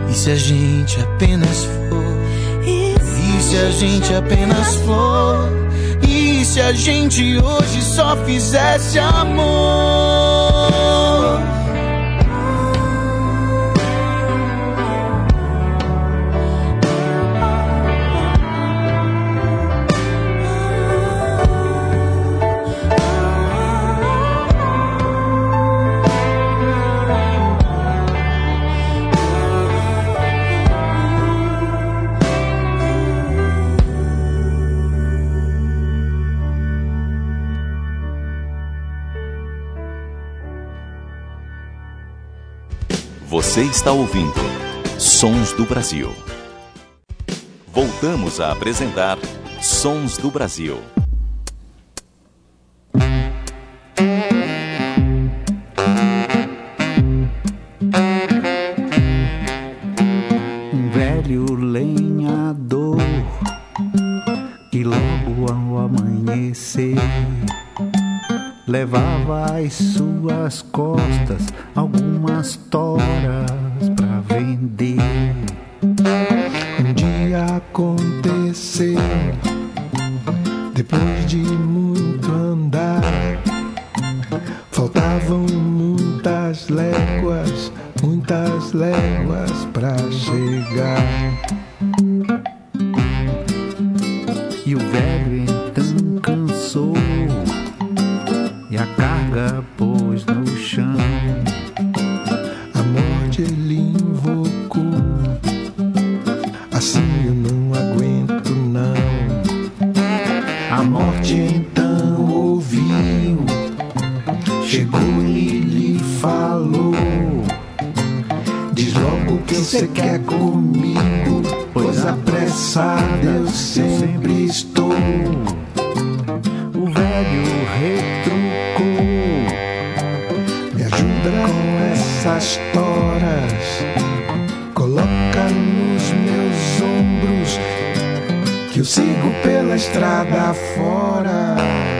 E se a gente apenas for? E se a gente apenas for? E se a gente hoje só fizesse amor? Você está ouvindo Sons do Brasil. Voltamos a apresentar Sons do Brasil. Um velho lenhador que logo ao amanhecer levava às suas costas Diz logo o que você quer comigo, pois apressado eu sempre estou. O velho retrucou. Me ajuda com essas toras. Coloca nos meus ombros. Que eu sigo pela estrada fora.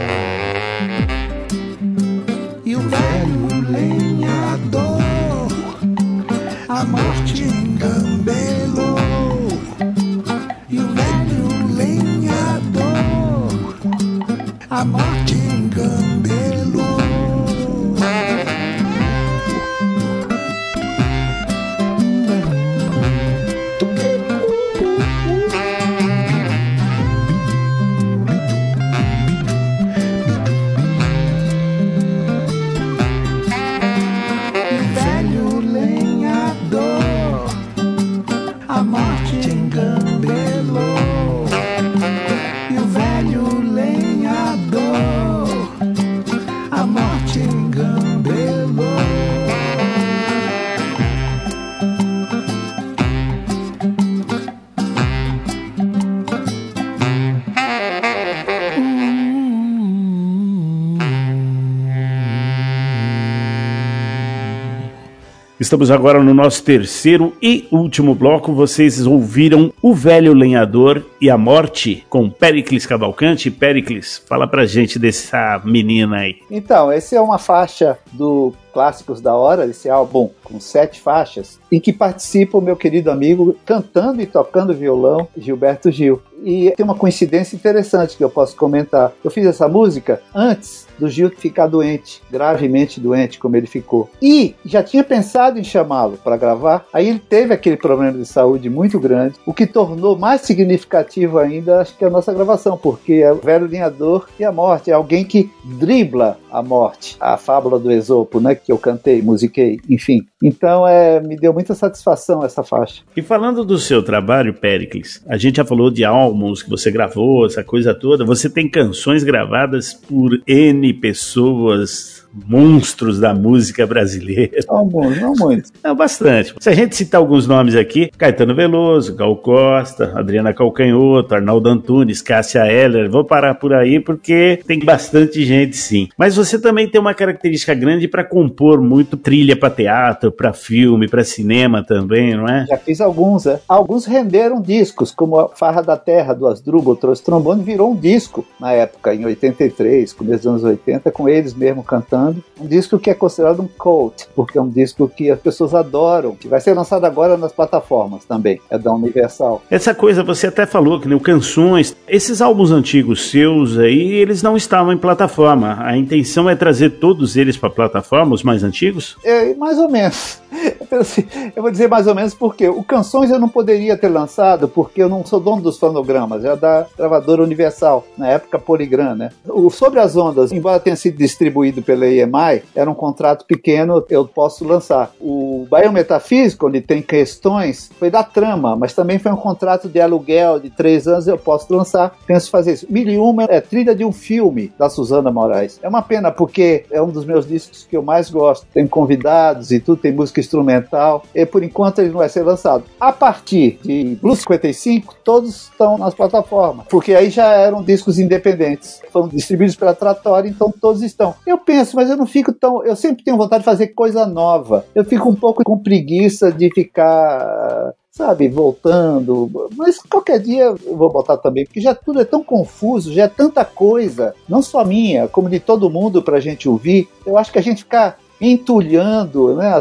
Estamos agora no nosso terceiro e último bloco. Vocês ouviram O Velho Lenhador e a Morte com Pericles Cavalcante. Pericles, fala pra gente dessa menina aí. Então, essa é uma faixa do Clássicos da Hora, esse álbum com sete faixas, em que participa o meu querido amigo cantando e tocando violão, Gilberto Gil. E tem uma coincidência interessante que eu posso comentar. Eu fiz essa música antes do Gil ficar doente, gravemente doente, como ele ficou. E já tinha pensado em chamá-lo para gravar, aí ele teve aquele problema de saúde muito grande, o que tornou mais significativo ainda, acho que a nossa gravação, porque é o velho linhador e a morte, é alguém que dribla a morte, a fábula do Esopo, né, que eu cantei, musiquei, enfim. Então é, me deu muita satisfação essa faixa. E falando do seu trabalho, Pericles, a gente já falou de álbuns que você gravou, essa coisa toda. Você tem canções gravadas por N pessoas monstros da música brasileira. Alguns, não muitos. Não, bastante. Se a gente citar alguns nomes aqui, Caetano Veloso, Gal Costa, Adriana Calcanhoto, Arnaldo Antunes, Cássia Heller, vou parar por aí porque tem bastante gente sim. Mas você também tem uma característica grande para compor muito trilha para teatro, para filme, para cinema também, não é? Já fiz alguns, é. Alguns renderam discos, como a Farra da Terra, do Asdrubal, trouxe trombone, virou um disco na época, em 83, começo dos anos 80, com eles mesmo cantando um disco que é considerado um cult, porque é um disco que as pessoas adoram, que vai ser lançado agora nas plataformas também, é da Universal. Essa coisa, você até falou que né, canções, esses álbuns antigos seus aí, eles não estavam em plataforma. A intenção é trazer todos eles para plataforma, os mais antigos? É, mais ou menos. Assim, eu vou dizer mais ou menos porque o Canções eu não poderia ter lançado porque eu não sou dono dos fonogramas, é da gravadora Universal, na época Poligram, né? O Sobre as Ondas, embora tenha sido distribuído pela EMI, era um contrato pequeno, eu posso lançar. O Bahia Metafísico, onde tem questões, foi da trama, mas também foi um contrato de aluguel de três anos, eu posso lançar, penso fazer isso. Mil e uma é trilha de um filme da Suzana Moraes. É uma pena, porque é um dos meus discos que eu mais gosto. Tem convidados e tudo, música instrumental, e por enquanto ele não vai ser lançado. A partir de Blues 55, todos estão nas plataformas, porque aí já eram discos independentes. Foram distribuídos pela Tratória, então todos estão. Eu penso, mas eu não fico tão. Eu sempre tenho vontade de fazer coisa nova. Eu fico um pouco com preguiça de ficar sabe, voltando. Mas qualquer dia eu vou botar também, porque já tudo é tão confuso, já é tanta coisa, não só minha, como de todo mundo para a gente ouvir. Eu acho que a gente ficar entulhando, né,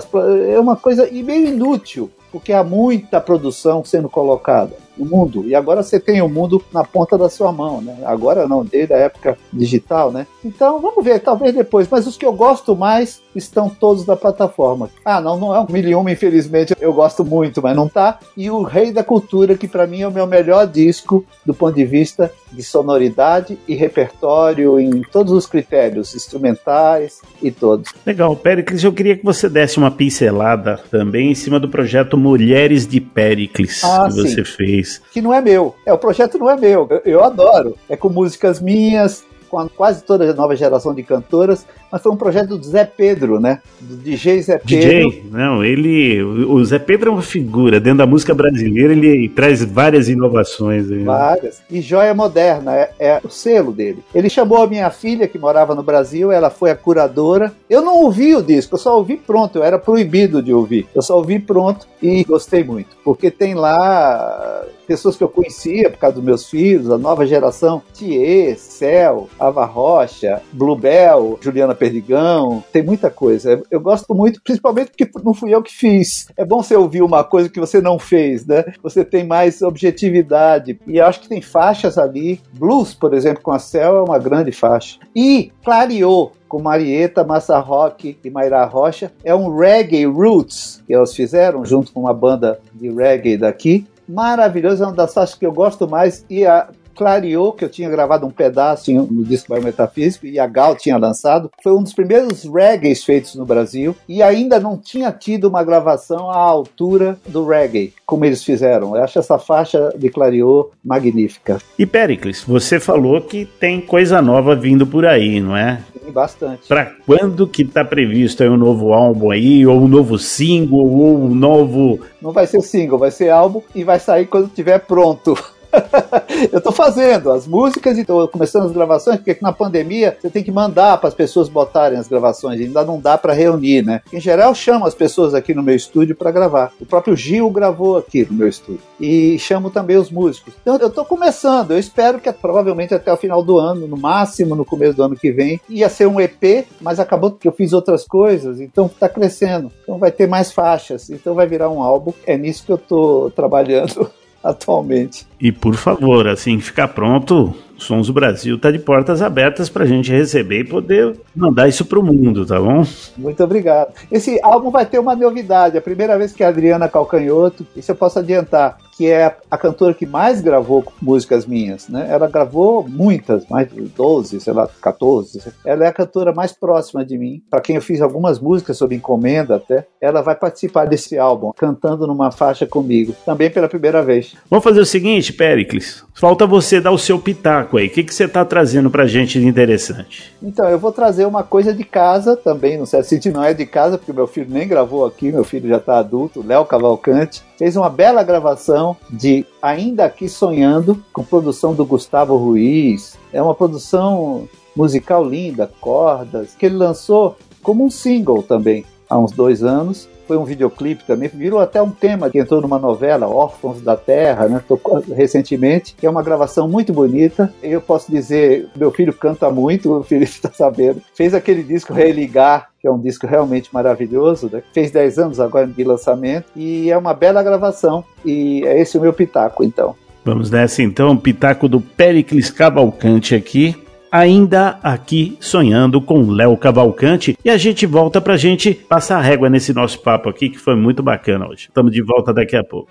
é uma coisa e meio inútil, porque há muita produção sendo colocada no mundo. E agora você tem o mundo na ponta da sua mão, né? Agora não, desde a época digital, né? Então vamos ver, talvez depois. Mas os que eu gosto mais estão todos na plataforma. Ah, não, não é um mil infelizmente. Eu gosto muito, mas não tá. E o Rei da Cultura, que para mim é o meu melhor disco do ponto de vista de sonoridade e repertório em todos os critérios, instrumentais e todos. Legal, Pericles, eu queria que você desse uma pincelada também em cima do projeto Mulheres de Pericles ah, que sim. você fez que não é meu. É, o projeto não é meu. Eu, eu adoro. É com músicas minhas, com quase toda a nova geração de cantoras, mas foi um projeto do Zé Pedro, né? Do DJ Zé Pedro. DJ, não, ele. O Zé Pedro é uma figura. Dentro da música brasileira, ele traz várias inovações. Aí, né? Várias. E Joia Moderna é, é, o selo dele. Ele chamou a minha filha, que morava no Brasil, ela foi a curadora. Eu não ouvi o disco, eu só ouvi pronto, eu era proibido de ouvir. Eu só ouvi pronto e gostei muito. Porque tem lá pessoas que eu conhecia por causa dos meus filhos, a nova geração, Thier, Cel, Ava Rocha, Bluebell, Juliana Perdigão, tem muita coisa. Eu gosto muito, principalmente porque não fui eu que fiz. É bom você ouvir uma coisa que você não fez, né? Você tem mais objetividade. E acho que tem faixas ali. Blues, por exemplo, com a Cel é uma grande faixa. E clareou com Marieta, Massa Rock e Mayra Rocha. É um reggae roots que elas fizeram junto com uma banda de reggae daqui. Maravilhoso, é uma das faixas que eu gosto mais e a clareou que eu tinha gravado um pedaço no disco Biometafísico e a Gal tinha lançado. Foi um dos primeiros reggae feitos no Brasil e ainda não tinha tido uma gravação à altura do reggae, como eles fizeram. Eu acho essa faixa de clareou magnífica. E Pericles, você falou que tem coisa nova vindo por aí, não é? Tem bastante. Para quando que tá previsto aí um novo álbum aí, ou um novo single, ou um novo... Não vai ser single, vai ser álbum e vai sair quando estiver pronto. eu estou fazendo as músicas e estou começando as gravações, porque na pandemia você tem que mandar para as pessoas botarem as gravações, ainda não dá para reunir, né? Em geral, chamo as pessoas aqui no meu estúdio para gravar. O próprio Gil gravou aqui no meu estúdio. E chamo também os músicos. Então eu estou começando, eu espero que provavelmente até o final do ano, no máximo no começo do ano que vem, ia ser um EP, mas acabou que eu fiz outras coisas, então está crescendo. Então vai ter mais faixas, então vai virar um álbum. É nisso que eu estou trabalhando. atualmente. E por favor, assim que ficar pronto, Sons do Brasil está de portas abertas para a gente receber e poder mandar isso para o mundo, tá bom? Muito obrigado. Esse álbum vai ter uma novidade. A primeira vez que a Adriana Calcanhoto, isso eu posso adiantar, que é a cantora que mais gravou músicas minhas, né? Ela gravou muitas, mais de 12, sei lá, 14. Ela é a cantora mais próxima de mim, para quem eu fiz algumas músicas sob encomenda até. Ela vai participar desse álbum, cantando numa faixa comigo, também pela primeira vez. Vamos fazer o seguinte, Pericles. Falta você dar o seu pitaco aí. O que, que você está trazendo pra gente de interessante? Então, eu vou trazer uma coisa de casa também, não sei se não é de casa, porque meu filho nem gravou aqui, meu filho já está adulto, Léo Cavalcante, fez uma bela gravação de Ainda Aqui Sonhando, com produção do Gustavo Ruiz. É uma produção musical linda, cordas, que ele lançou como um single também, há uns dois anos foi um videoclipe também, virou até um tema que entrou numa novela, Órfãos da Terra, né? Tocou recentemente, que é uma gravação muito bonita. Eu posso dizer, meu filho canta muito, o Felipe está sabendo. Fez aquele disco Religar, que é um disco realmente maravilhoso, né? fez 10 anos agora de lançamento, e é uma bela gravação, e é esse o meu pitaco, então. Vamos nessa então, pitaco do Pericles Cavalcante aqui, ainda aqui sonhando com Léo Cavalcante e a gente volta pra gente passar a régua nesse nosso papo aqui que foi muito bacana hoje. Estamos de volta daqui a pouco.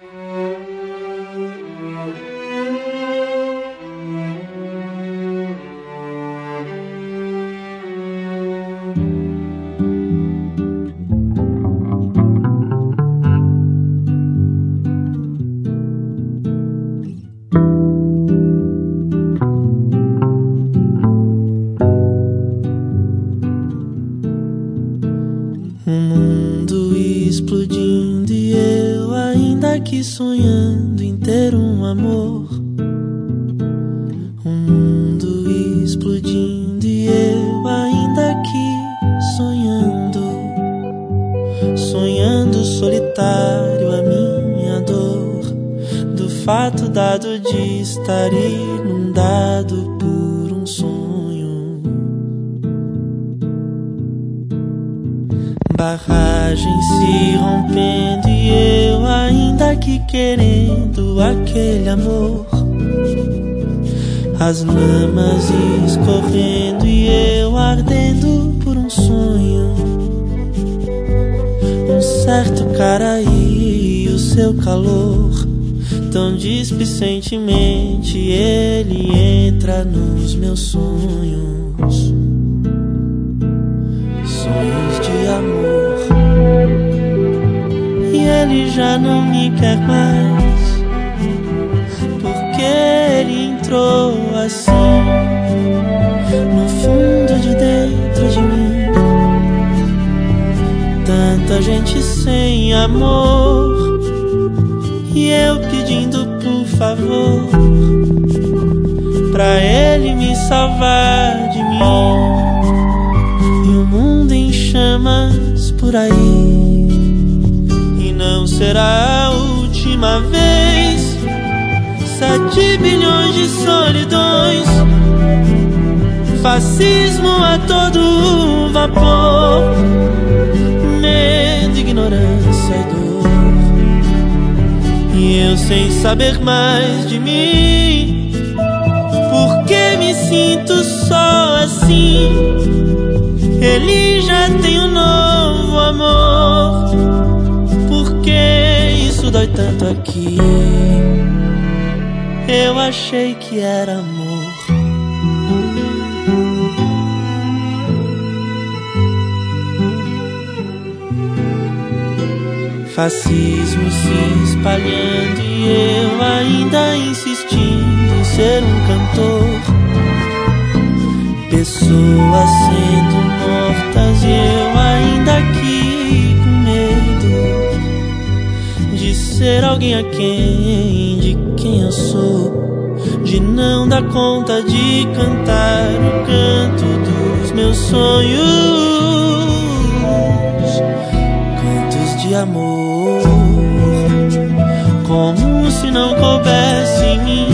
Amor. E eu pedindo por favor pra ele me salvar de mim. E o mundo em chamas por aí. E não será a última vez. Sete bilhões de solidões, fascismo a todo vapor, ignorância e dor. E eu sem saber mais de mim, porque me sinto só assim. Ele já tem um novo amor, porque isso dói tanto aqui eu achei que era amor. Fascismo se espalhando e eu ainda insistindo em ser um cantor. Pessoas sendo mortas e eu ainda aqui com medo de ser alguém a quem de quem eu sou, de não dar conta de cantar o canto dos meus sonhos, amor, como se não coubesse em mim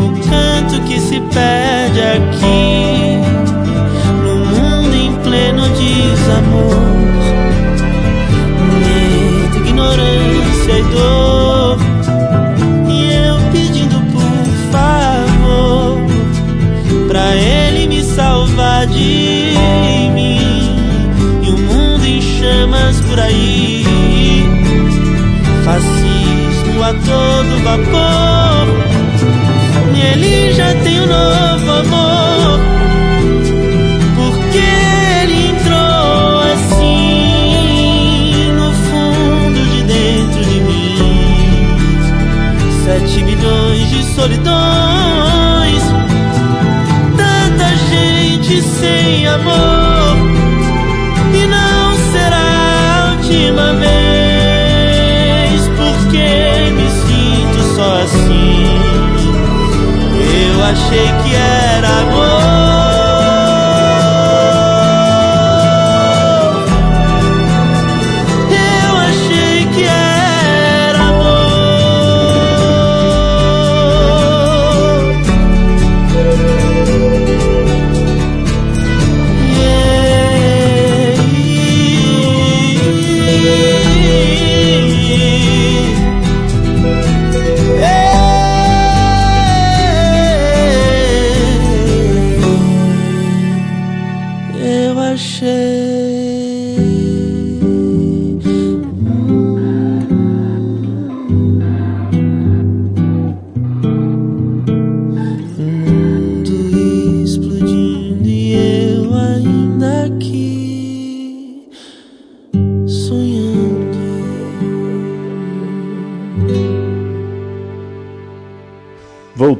o canto que se perde aqui. No mundo em pleno desamor, medo, ignorância e dor. Por aí. Fascismo vapor. E ele já tem um novo amor. Porque ele entrou assim no fundo de dentro de mim. Sete milhões de solidões. Tanta gente sem amor. Achei que era amor.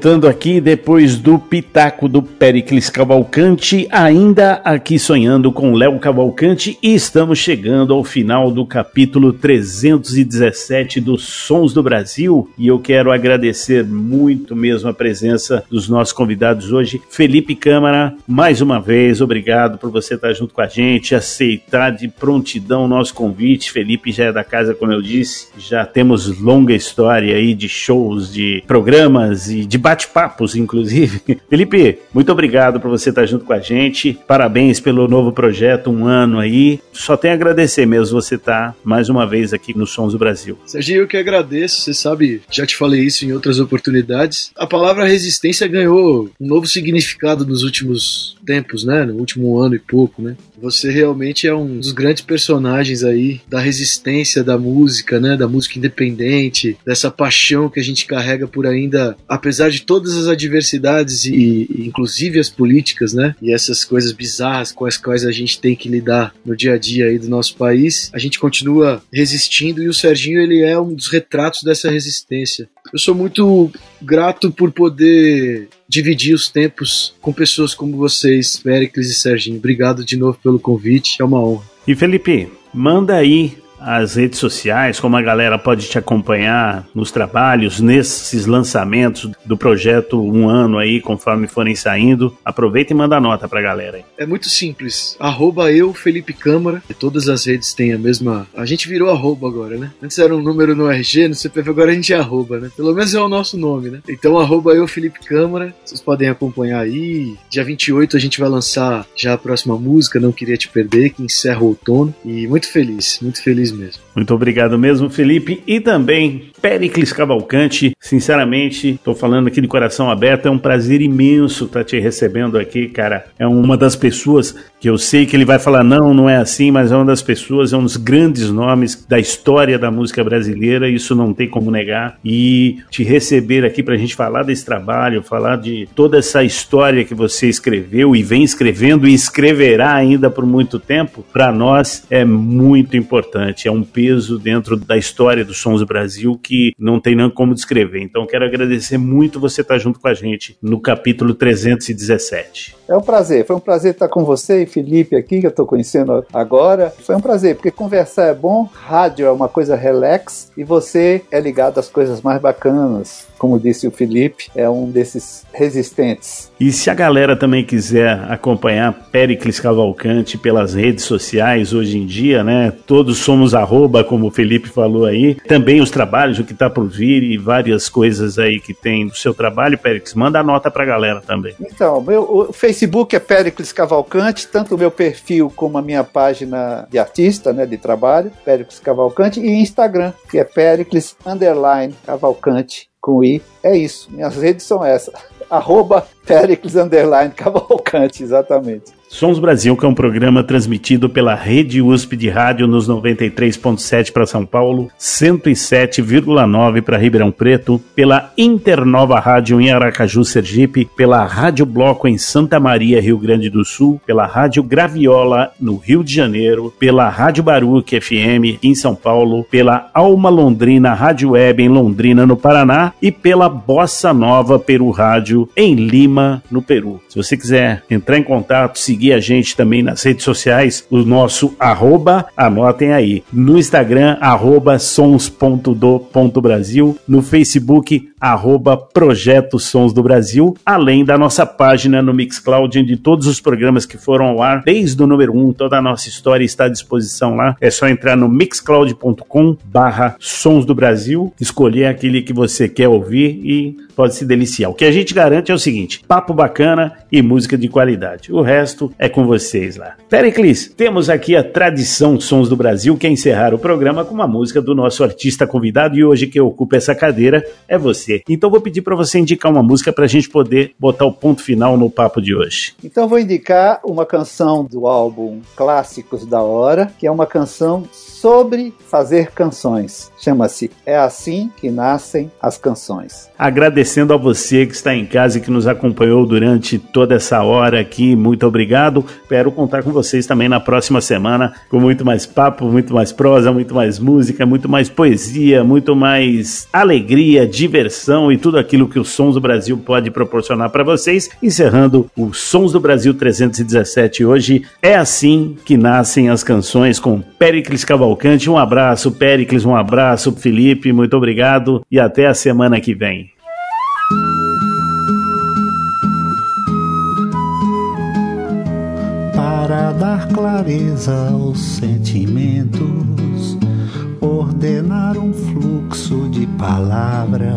Voltando aqui depois do pitaco do Pericles Cavalcante, ainda aqui sonhando com Léo Cavalcante e estamos chegando ao final do capítulo 317 dos Sons do Brasil e eu quero agradecer muito mesmo a presença dos nossos convidados hoje. Felipe Câmara, mais uma vez, obrigado por você estar junto com a gente, aceitar de prontidão o nosso convite. Felipe já é da casa, como eu disse, já temos longa história aí de shows, de programas e de bate-papos, inclusive. Felipe, muito obrigado por você estar junto com a gente. Parabéns pelo novo projeto, um ano aí. Só tenho a agradecer mesmo você estar mais uma vez aqui no Sons do Brasil. Serginho, eu que agradeço. Você sabe, já te falei isso em outras oportunidades. A palavra resistência ganhou um novo significado nos últimos tempos, né? No último ano e pouco, né? Você realmente é um dos grandes personagens aí da resistência da música, né? Da música independente, dessa paixão que a gente carrega por ainda, apesar de todas as adversidades e, e inclusive as políticas, né? E essas coisas bizarras com as quais a gente tem que lidar no dia a dia aí do nosso país, a gente continua resistindo e o Serginho ele é um dos retratos dessa resistência. Eu sou muito grato por poder dividir os tempos com pessoas como vocês, Pericles e Serginho. Obrigado de novo pelo convite, é uma honra. E Felipe, manda aí as redes sociais, como a galera pode te acompanhar nos trabalhos, nesses lançamentos do projeto Um Ano aí, conforme forem saindo. Aproveita e manda nota pra galera. É muito simples. Arroba eu, Felipe Câmara. Todas as redes têm a mesma. A gente virou arroba agora, né? Antes era um número no RG, no CPF, agora a gente é arroba, né? Pelo menos é o nosso nome, né? Então, arroba eu, Felipe Câmara. Vocês podem acompanhar aí. Dia 28 a gente vai lançar já a próxima música, Não Queria Te Perder, que encerra o outono. E muito feliz, muito feliz mesmo. Muito obrigado mesmo, Felipe. E também Pericles Cavalcante. Sinceramente, estou falando aqui de coração aberto. É um prazer imenso estar te recebendo aqui, cara. É uma das pessoas que eu sei que ele vai falar, não, não é assim, mas é uma das pessoas, é um dos grandes nomes da história da música brasileira. Isso não tem como negar. E te receber aqui para a gente falar desse trabalho, falar de toda essa história que você escreveu e vem escrevendo e escreverá ainda por muito tempo, para nós é muito importante. É um peso dentro da história dos Sons do Brasil que não tem nem como descrever. Então quero agradecer muito você estar junto com a gente no capítulo 317. É um prazer, foi um prazer estar com você e Felipe aqui, que eu estou conhecendo agora. Foi um prazer, porque conversar é bom, rádio é uma coisa relax e você é ligado às coisas mais bacanas. Como disse o Felipe, é um desses resistentes. E se a galera também quiser acompanhar Pericles Cavalcante pelas redes sociais hoje em dia, né? Todos somos arroba, como o Felipe falou aí. Também os trabalhos, o que está por vir e várias coisas aí que tem do seu trabalho, Pericles. Manda a nota pra galera também. Então, meu, o Facebook é Pericles Cavalcante, tanto o meu perfil como a minha página de artista, né, de trabalho, Pericles Cavalcante, e Instagram, que é Pericles Underline Cavalcante com I. É isso, minhas redes são essas. Arroba Pericles Cavalcante, exatamente. Sons Brasil, que é um programa transmitido pela Rede USP de Rádio nos 93.7 para São Paulo, 107,9 para Ribeirão Preto, pela Internova Rádio em Aracaju, Sergipe, pela Rádio Bloco em Santa Maria, Rio Grande do Sul, pela Rádio Graviola no Rio de Janeiro, pela Rádio Baruque FM em São Paulo, pela Alma Londrina Rádio Web em Londrina, no Paraná, e pela Bossa Nova Peru Rádio em Lima, no Peru. Se você quiser entrar em contato, seguir seguir a gente também nas redes sociais, o nosso arroba, anotem aí, no Instagram, arroba sons.do.brasil, no Facebook, arroba Projeto Sons do Brasil, além da nossa página no Mixcloud, onde todos os programas que foram ao ar, desde o número 1, um, toda a nossa história está à disposição lá. É só entrar no mixcloud.com barra Sons do Brasil, escolher aquele que você quer ouvir e pode se deliciar. O que a gente garante é o seguinte: papo bacana e música de qualidade. O resto é com vocês lá. Pericles, temos aqui a tradição Sons do Brasil, que é encerrar o programa com uma música do nosso artista convidado e hoje que ocupa essa cadeira é você. Então vou pedir para você indicar uma música para a gente poder botar o ponto final no papo de hoje. Então vou indicar uma canção do álbum Clássicos da Hora, que é uma canção sobre fazer canções. Chama-se É Assim que Nascem as Canções. Agradecendo a você que está em casa e que nos acompanhou durante toda essa hora aqui, muito obrigado. Espero contar com vocês também na próxima semana com muito mais papo, muito mais prosa, muito mais música, muito mais poesia, muito mais alegria, diversão e tudo aquilo que o Sons do Brasil pode proporcionar para vocês. Encerrando o Sons do Brasil 317 hoje, é assim que nascem as canções com Pericles Cavalcante. Um abraço, Pericles, um abraço, Felipe, muito obrigado e até a semana que vem. Para dar clareza aos sentimentos, ordenar um fluxo de palavras,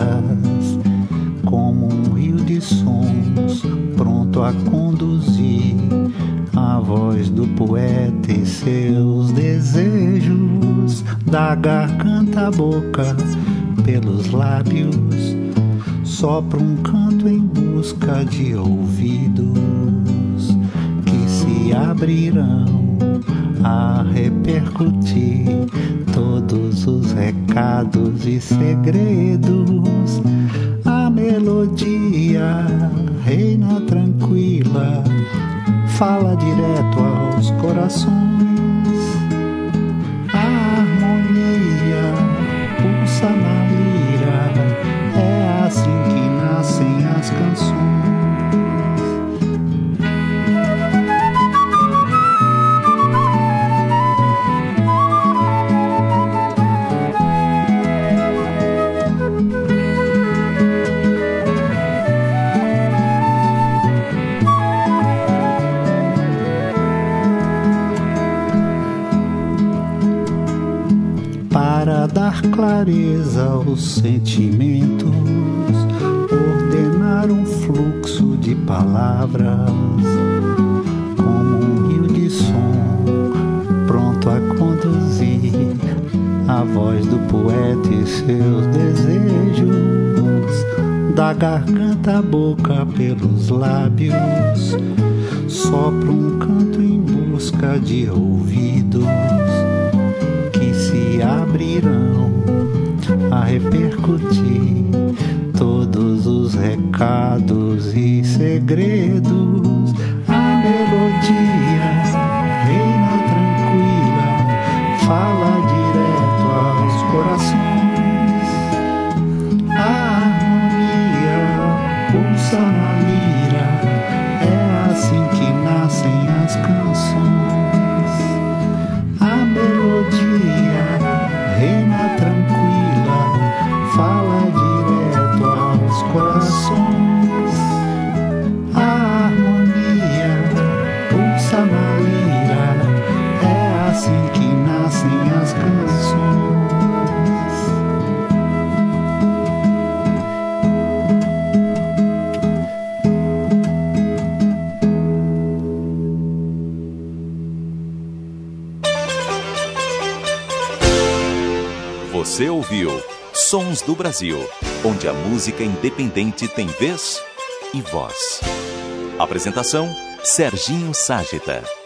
como um rio de sons pronto a conduzir a voz do poeta e seus desejos, da garganta à boca, pelos lábios, sopra um canto em busca de ouvidos que se abrirão a repercutir todos os recados e segredos. A melodia reina tranquila fala direto aos corações. A harmonia pulsa na lira, é assim que nascem as canções. Aos sentimentos, ordenar um fluxo de palavras, como um rio de som, pronto a conduzir a voz do poeta e seus desejos, da garganta à boca pelos lábios, sopra um canto em busca de ouvidos a repercutir todos os recados e segredos. Brasil, onde a música independente tem vez e voz. Apresentação: Serginho Ságita.